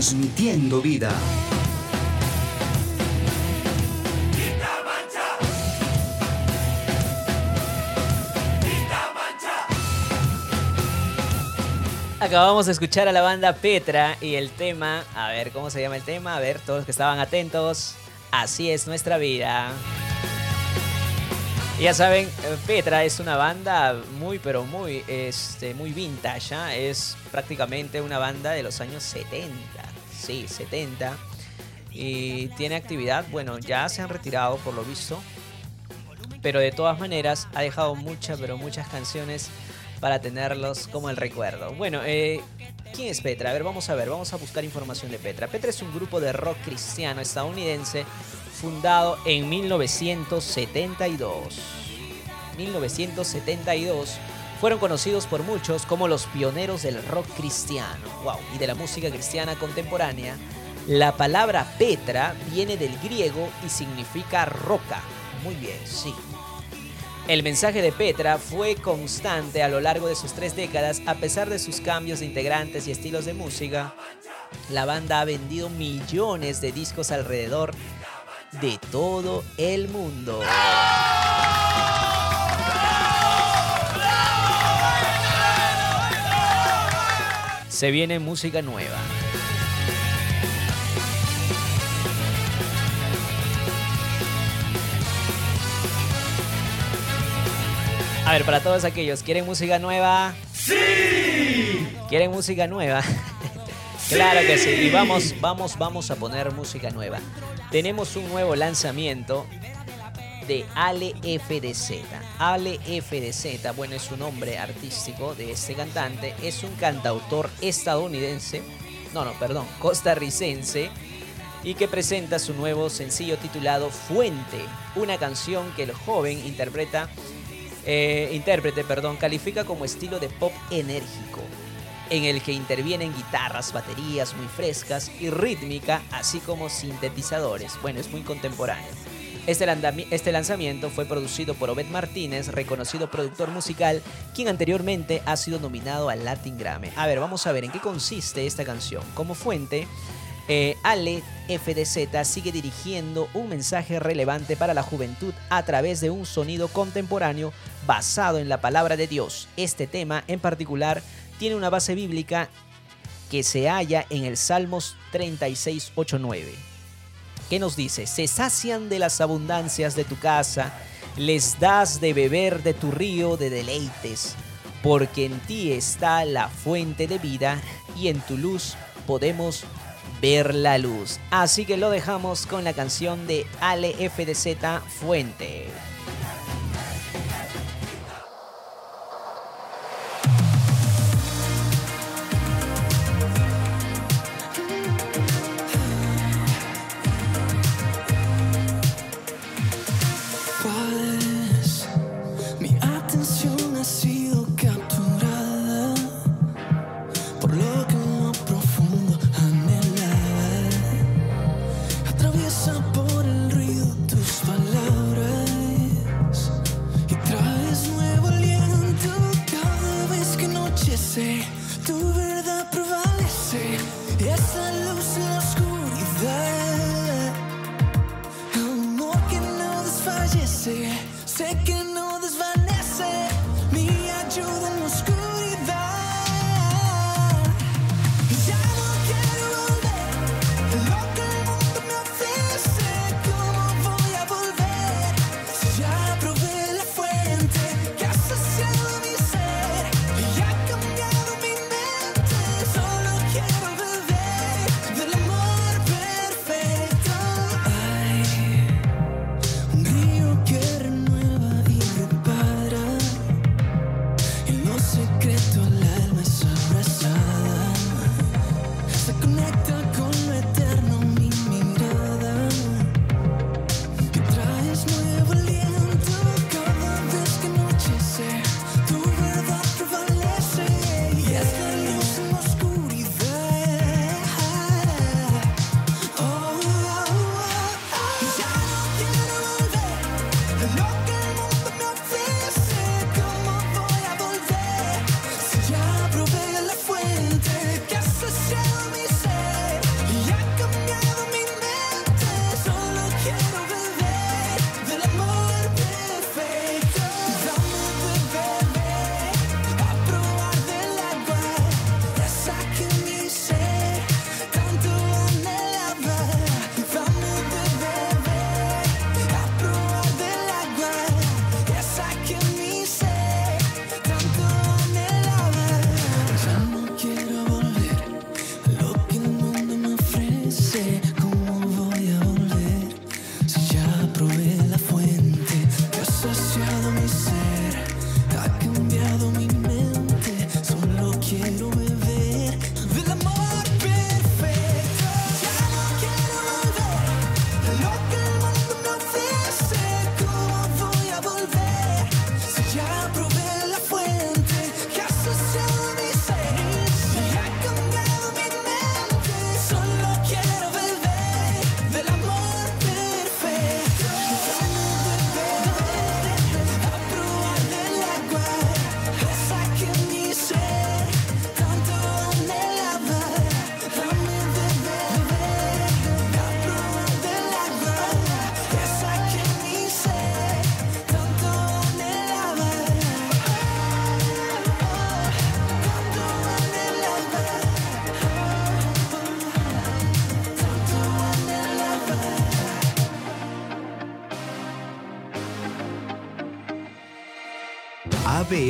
Speaker 6: Transmitiendo vida.
Speaker 1: Acabamos de escuchar a la banda Petra y el tema, a ver cómo se llama el tema, a ver todos los que estaban atentos, así es nuestra vida. Ya saben, Petra es una banda muy pero muy este muy vintage, ¿ah? es prácticamente una banda de los años 70. Sí, 70. Y tiene actividad, bueno, ya se han retirado por lo visto, pero de todas maneras ha dejado muchas pero muchas canciones para tenerlos como el recuerdo. Bueno, eh, ¿quién es Petra? A ver, vamos a ver, vamos a buscar información de Petra. Petra es un grupo de rock cristiano estadounidense fundado en 1972. 1972 fueron conocidos por muchos como los pioneros del rock cristiano, y de la música cristiana contemporánea. La palabra Petra viene del griego y significa roca. Muy bien, sí. El mensaje de Petra fue constante a lo largo de sus tres décadas, a pesar de sus cambios de integrantes y estilos de música. La banda ha vendido millones de discos alrededor de todo el mundo. Se viene música nueva. A ver, para todos aquellos, ¿quieren música nueva?
Speaker 19: ¡Sí!
Speaker 1: ¿Quieren música nueva? claro que sí. Y vamos, vamos, vamos a poner música nueva. Tenemos un nuevo lanzamiento de Ale FDZ. Ale FDZ, bueno, es un nombre artístico de este cantante. Es un cantautor estadounidense, no, no, perdón, costarricense, y que presenta su nuevo sencillo titulado Fuente, una canción que el joven interpreta, eh, intérprete, perdón, califica como estilo de pop enérgico, en el que intervienen guitarras, baterías muy frescas y rítmica, así como sintetizadores. Bueno, es muy contemporáneo. Este, este, lanzamiento fue producido por Obed Martínez, reconocido productor musical, quien anteriormente ha sido nominado al Latin Grammy. A ver, vamos a ver en qué consiste esta canción. Como fuente, eh, Ale FDZ sigue dirigiendo un mensaje relevante para la juventud a través de un sonido contemporáneo basado en la palabra de Dios. Este tema en particular tiene una base bíblica que se halla en el Salmos 36.8.9 ¿Qué nos dice? Se sacian de las abundancias de tu casa, les das de beber de tu río de deleites, porque en ti está la fuente de vida y en tu luz podemos ver la luz. Así que lo dejamos con la canción de Ale FDZ Fuente.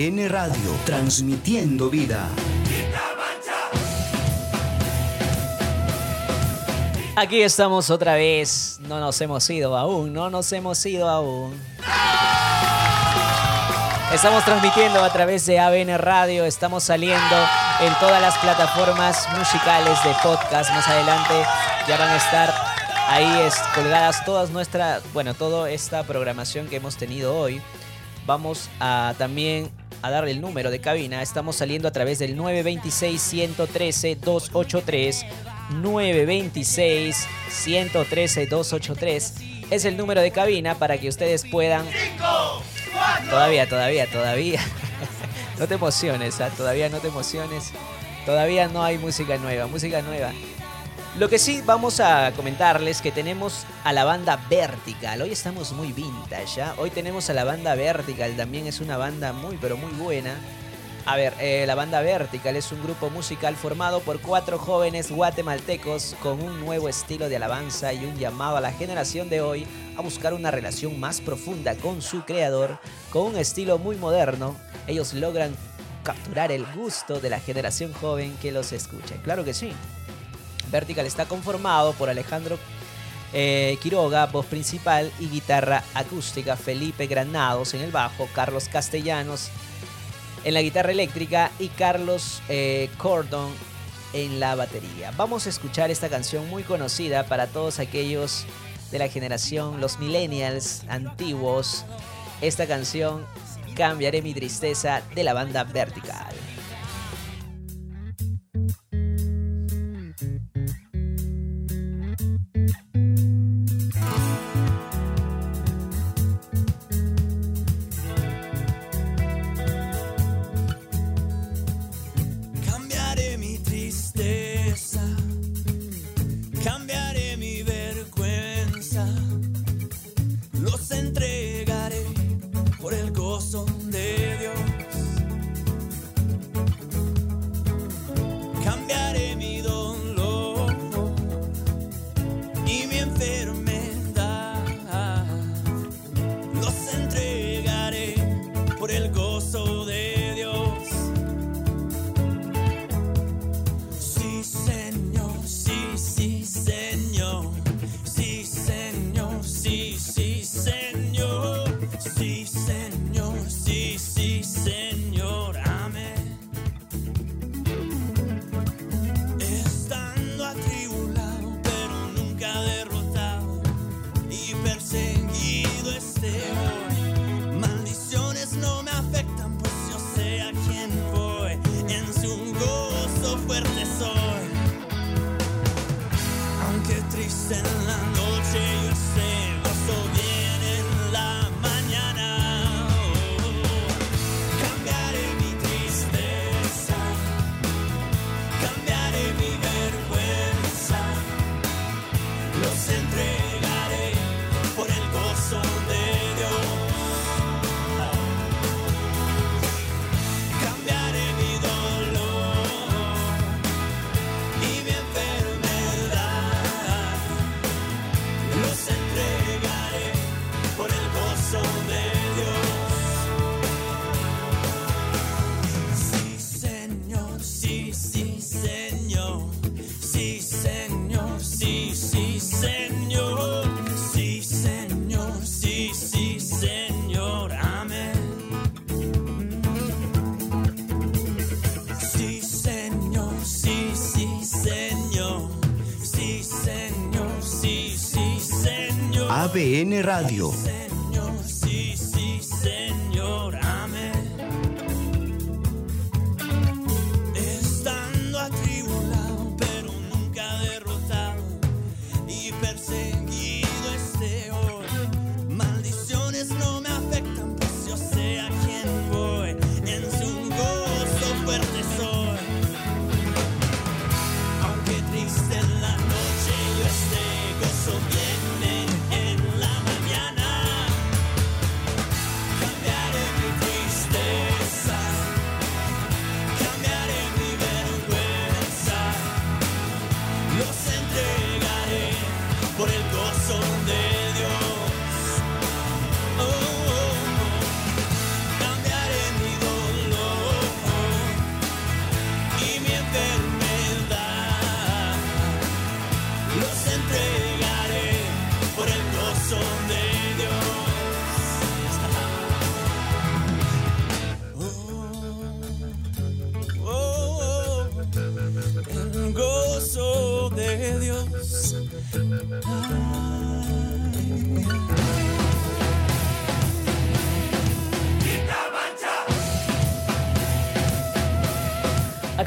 Speaker 6: ABN Radio, transmitiendo vida.
Speaker 4: Aquí estamos otra vez. No nos hemos ido aún, no nos hemos ido aún. Estamos transmitiendo a través de ABN Radio, estamos saliendo en todas las plataformas musicales de podcast. Más adelante ya van a estar ahí colgadas todas nuestras, bueno, toda esta programación que hemos tenido hoy. Vamos a también a darle el número de cabina. Estamos saliendo a través del 926-113-283. 926-113-283 es el número de cabina para que ustedes puedan... Todavía, todavía, todavía. no te emociones, ¿ah? todavía no te emociones. Todavía no hay música nueva, música nueva. Lo que sí vamos a comentarles que tenemos a la banda Vertical. Hoy estamos muy vintage, ¿ya? Hoy tenemos a la banda Vertical, también es una banda muy pero muy buena. A ver, eh, la banda Vertical es un grupo musical formado por cuatro jóvenes guatemaltecos con un nuevo estilo de alabanza y un llamado a la generación de hoy a buscar una relación más profunda con su creador, con un estilo muy moderno. Ellos logran capturar el gusto de la generación joven que los escucha. Claro que sí. Vertical está conformado por Alejandro eh, Quiroga, voz principal y guitarra acústica, Felipe Granados en el bajo, Carlos Castellanos en la guitarra eléctrica y Carlos eh, Cordon en la batería. Vamos a escuchar esta canción muy conocida para todos aquellos de la generación, los millennials antiguos. Esta canción, Cambiaré mi tristeza, de la banda Vertical.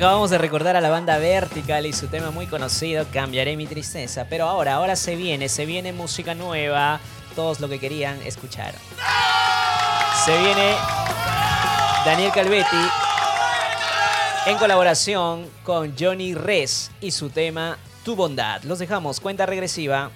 Speaker 2: Acabamos de recordar a la banda Vertical y su tema muy conocido, Cambiaré mi tristeza. Pero ahora, ahora se viene, se viene música nueva. Todos lo que querían escuchar. Se viene Daniel Calvetti en colaboración con Johnny Res y su tema Tu Bondad. Los dejamos, cuenta regresiva.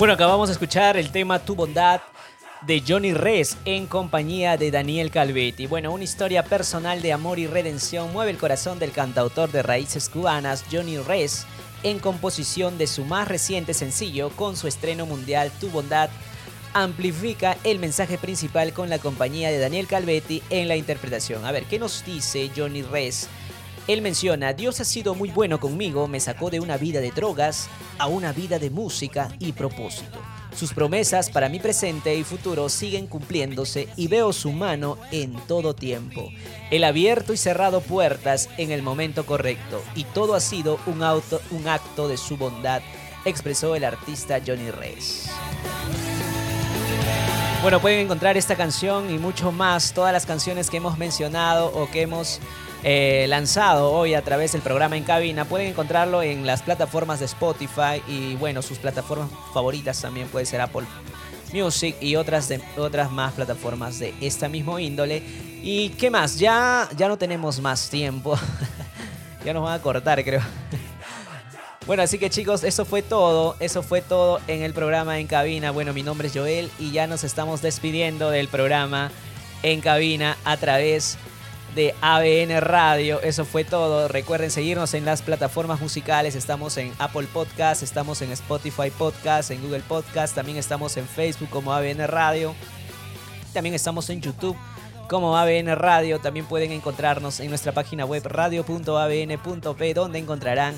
Speaker 2: Bueno, acabamos de escuchar el tema Tu Bondad
Speaker 1: de Johnny Res en compañía de Daniel Calvetti. Bueno, una historia personal de amor y redención mueve el corazón del cantautor de raíces cubanas Johnny Res en composición de su más reciente sencillo con su estreno mundial Tu Bondad. Amplifica el mensaje principal con la compañía de Daniel Calvetti en la interpretación. A ver, ¿qué nos dice Johnny Res él menciona, Dios ha sido muy bueno conmigo, me sacó de una vida de drogas a una vida de música y propósito. Sus promesas para mi presente y futuro siguen cumpliéndose y veo su mano en todo tiempo. Él ha abierto y cerrado puertas en el momento correcto y todo ha sido un, un acto de su bondad, expresó el artista Johnny Reyes. Bueno, pueden encontrar esta canción y mucho más, todas las canciones que hemos mencionado o que hemos eh, lanzado hoy a través del programa en cabina. Pueden encontrarlo en las plataformas de Spotify y bueno, sus plataformas favoritas también puede ser Apple Music y otras, de, otras más plataformas de esta misma índole. ¿Y qué más? Ya, ya no tenemos más tiempo. ya nos van a cortar, creo. Bueno, así que chicos, eso fue todo. Eso fue todo en el programa en cabina. Bueno, mi nombre es Joel y ya nos estamos despidiendo del programa en cabina a través de ABN Radio. Eso fue todo. Recuerden seguirnos en las plataformas musicales. Estamos en Apple Podcast, estamos en Spotify Podcast, en Google Podcast. También estamos en Facebook como ABN Radio. También estamos en YouTube como ABN Radio. También pueden encontrarnos en nuestra página web radio.abn.p donde encontrarán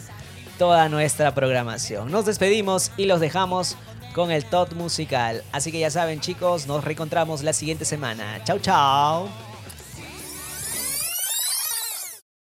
Speaker 1: toda nuestra programación. Nos despedimos y los dejamos con el top musical. Así que ya saben chicos, nos reencontramos la siguiente semana. Chau chau.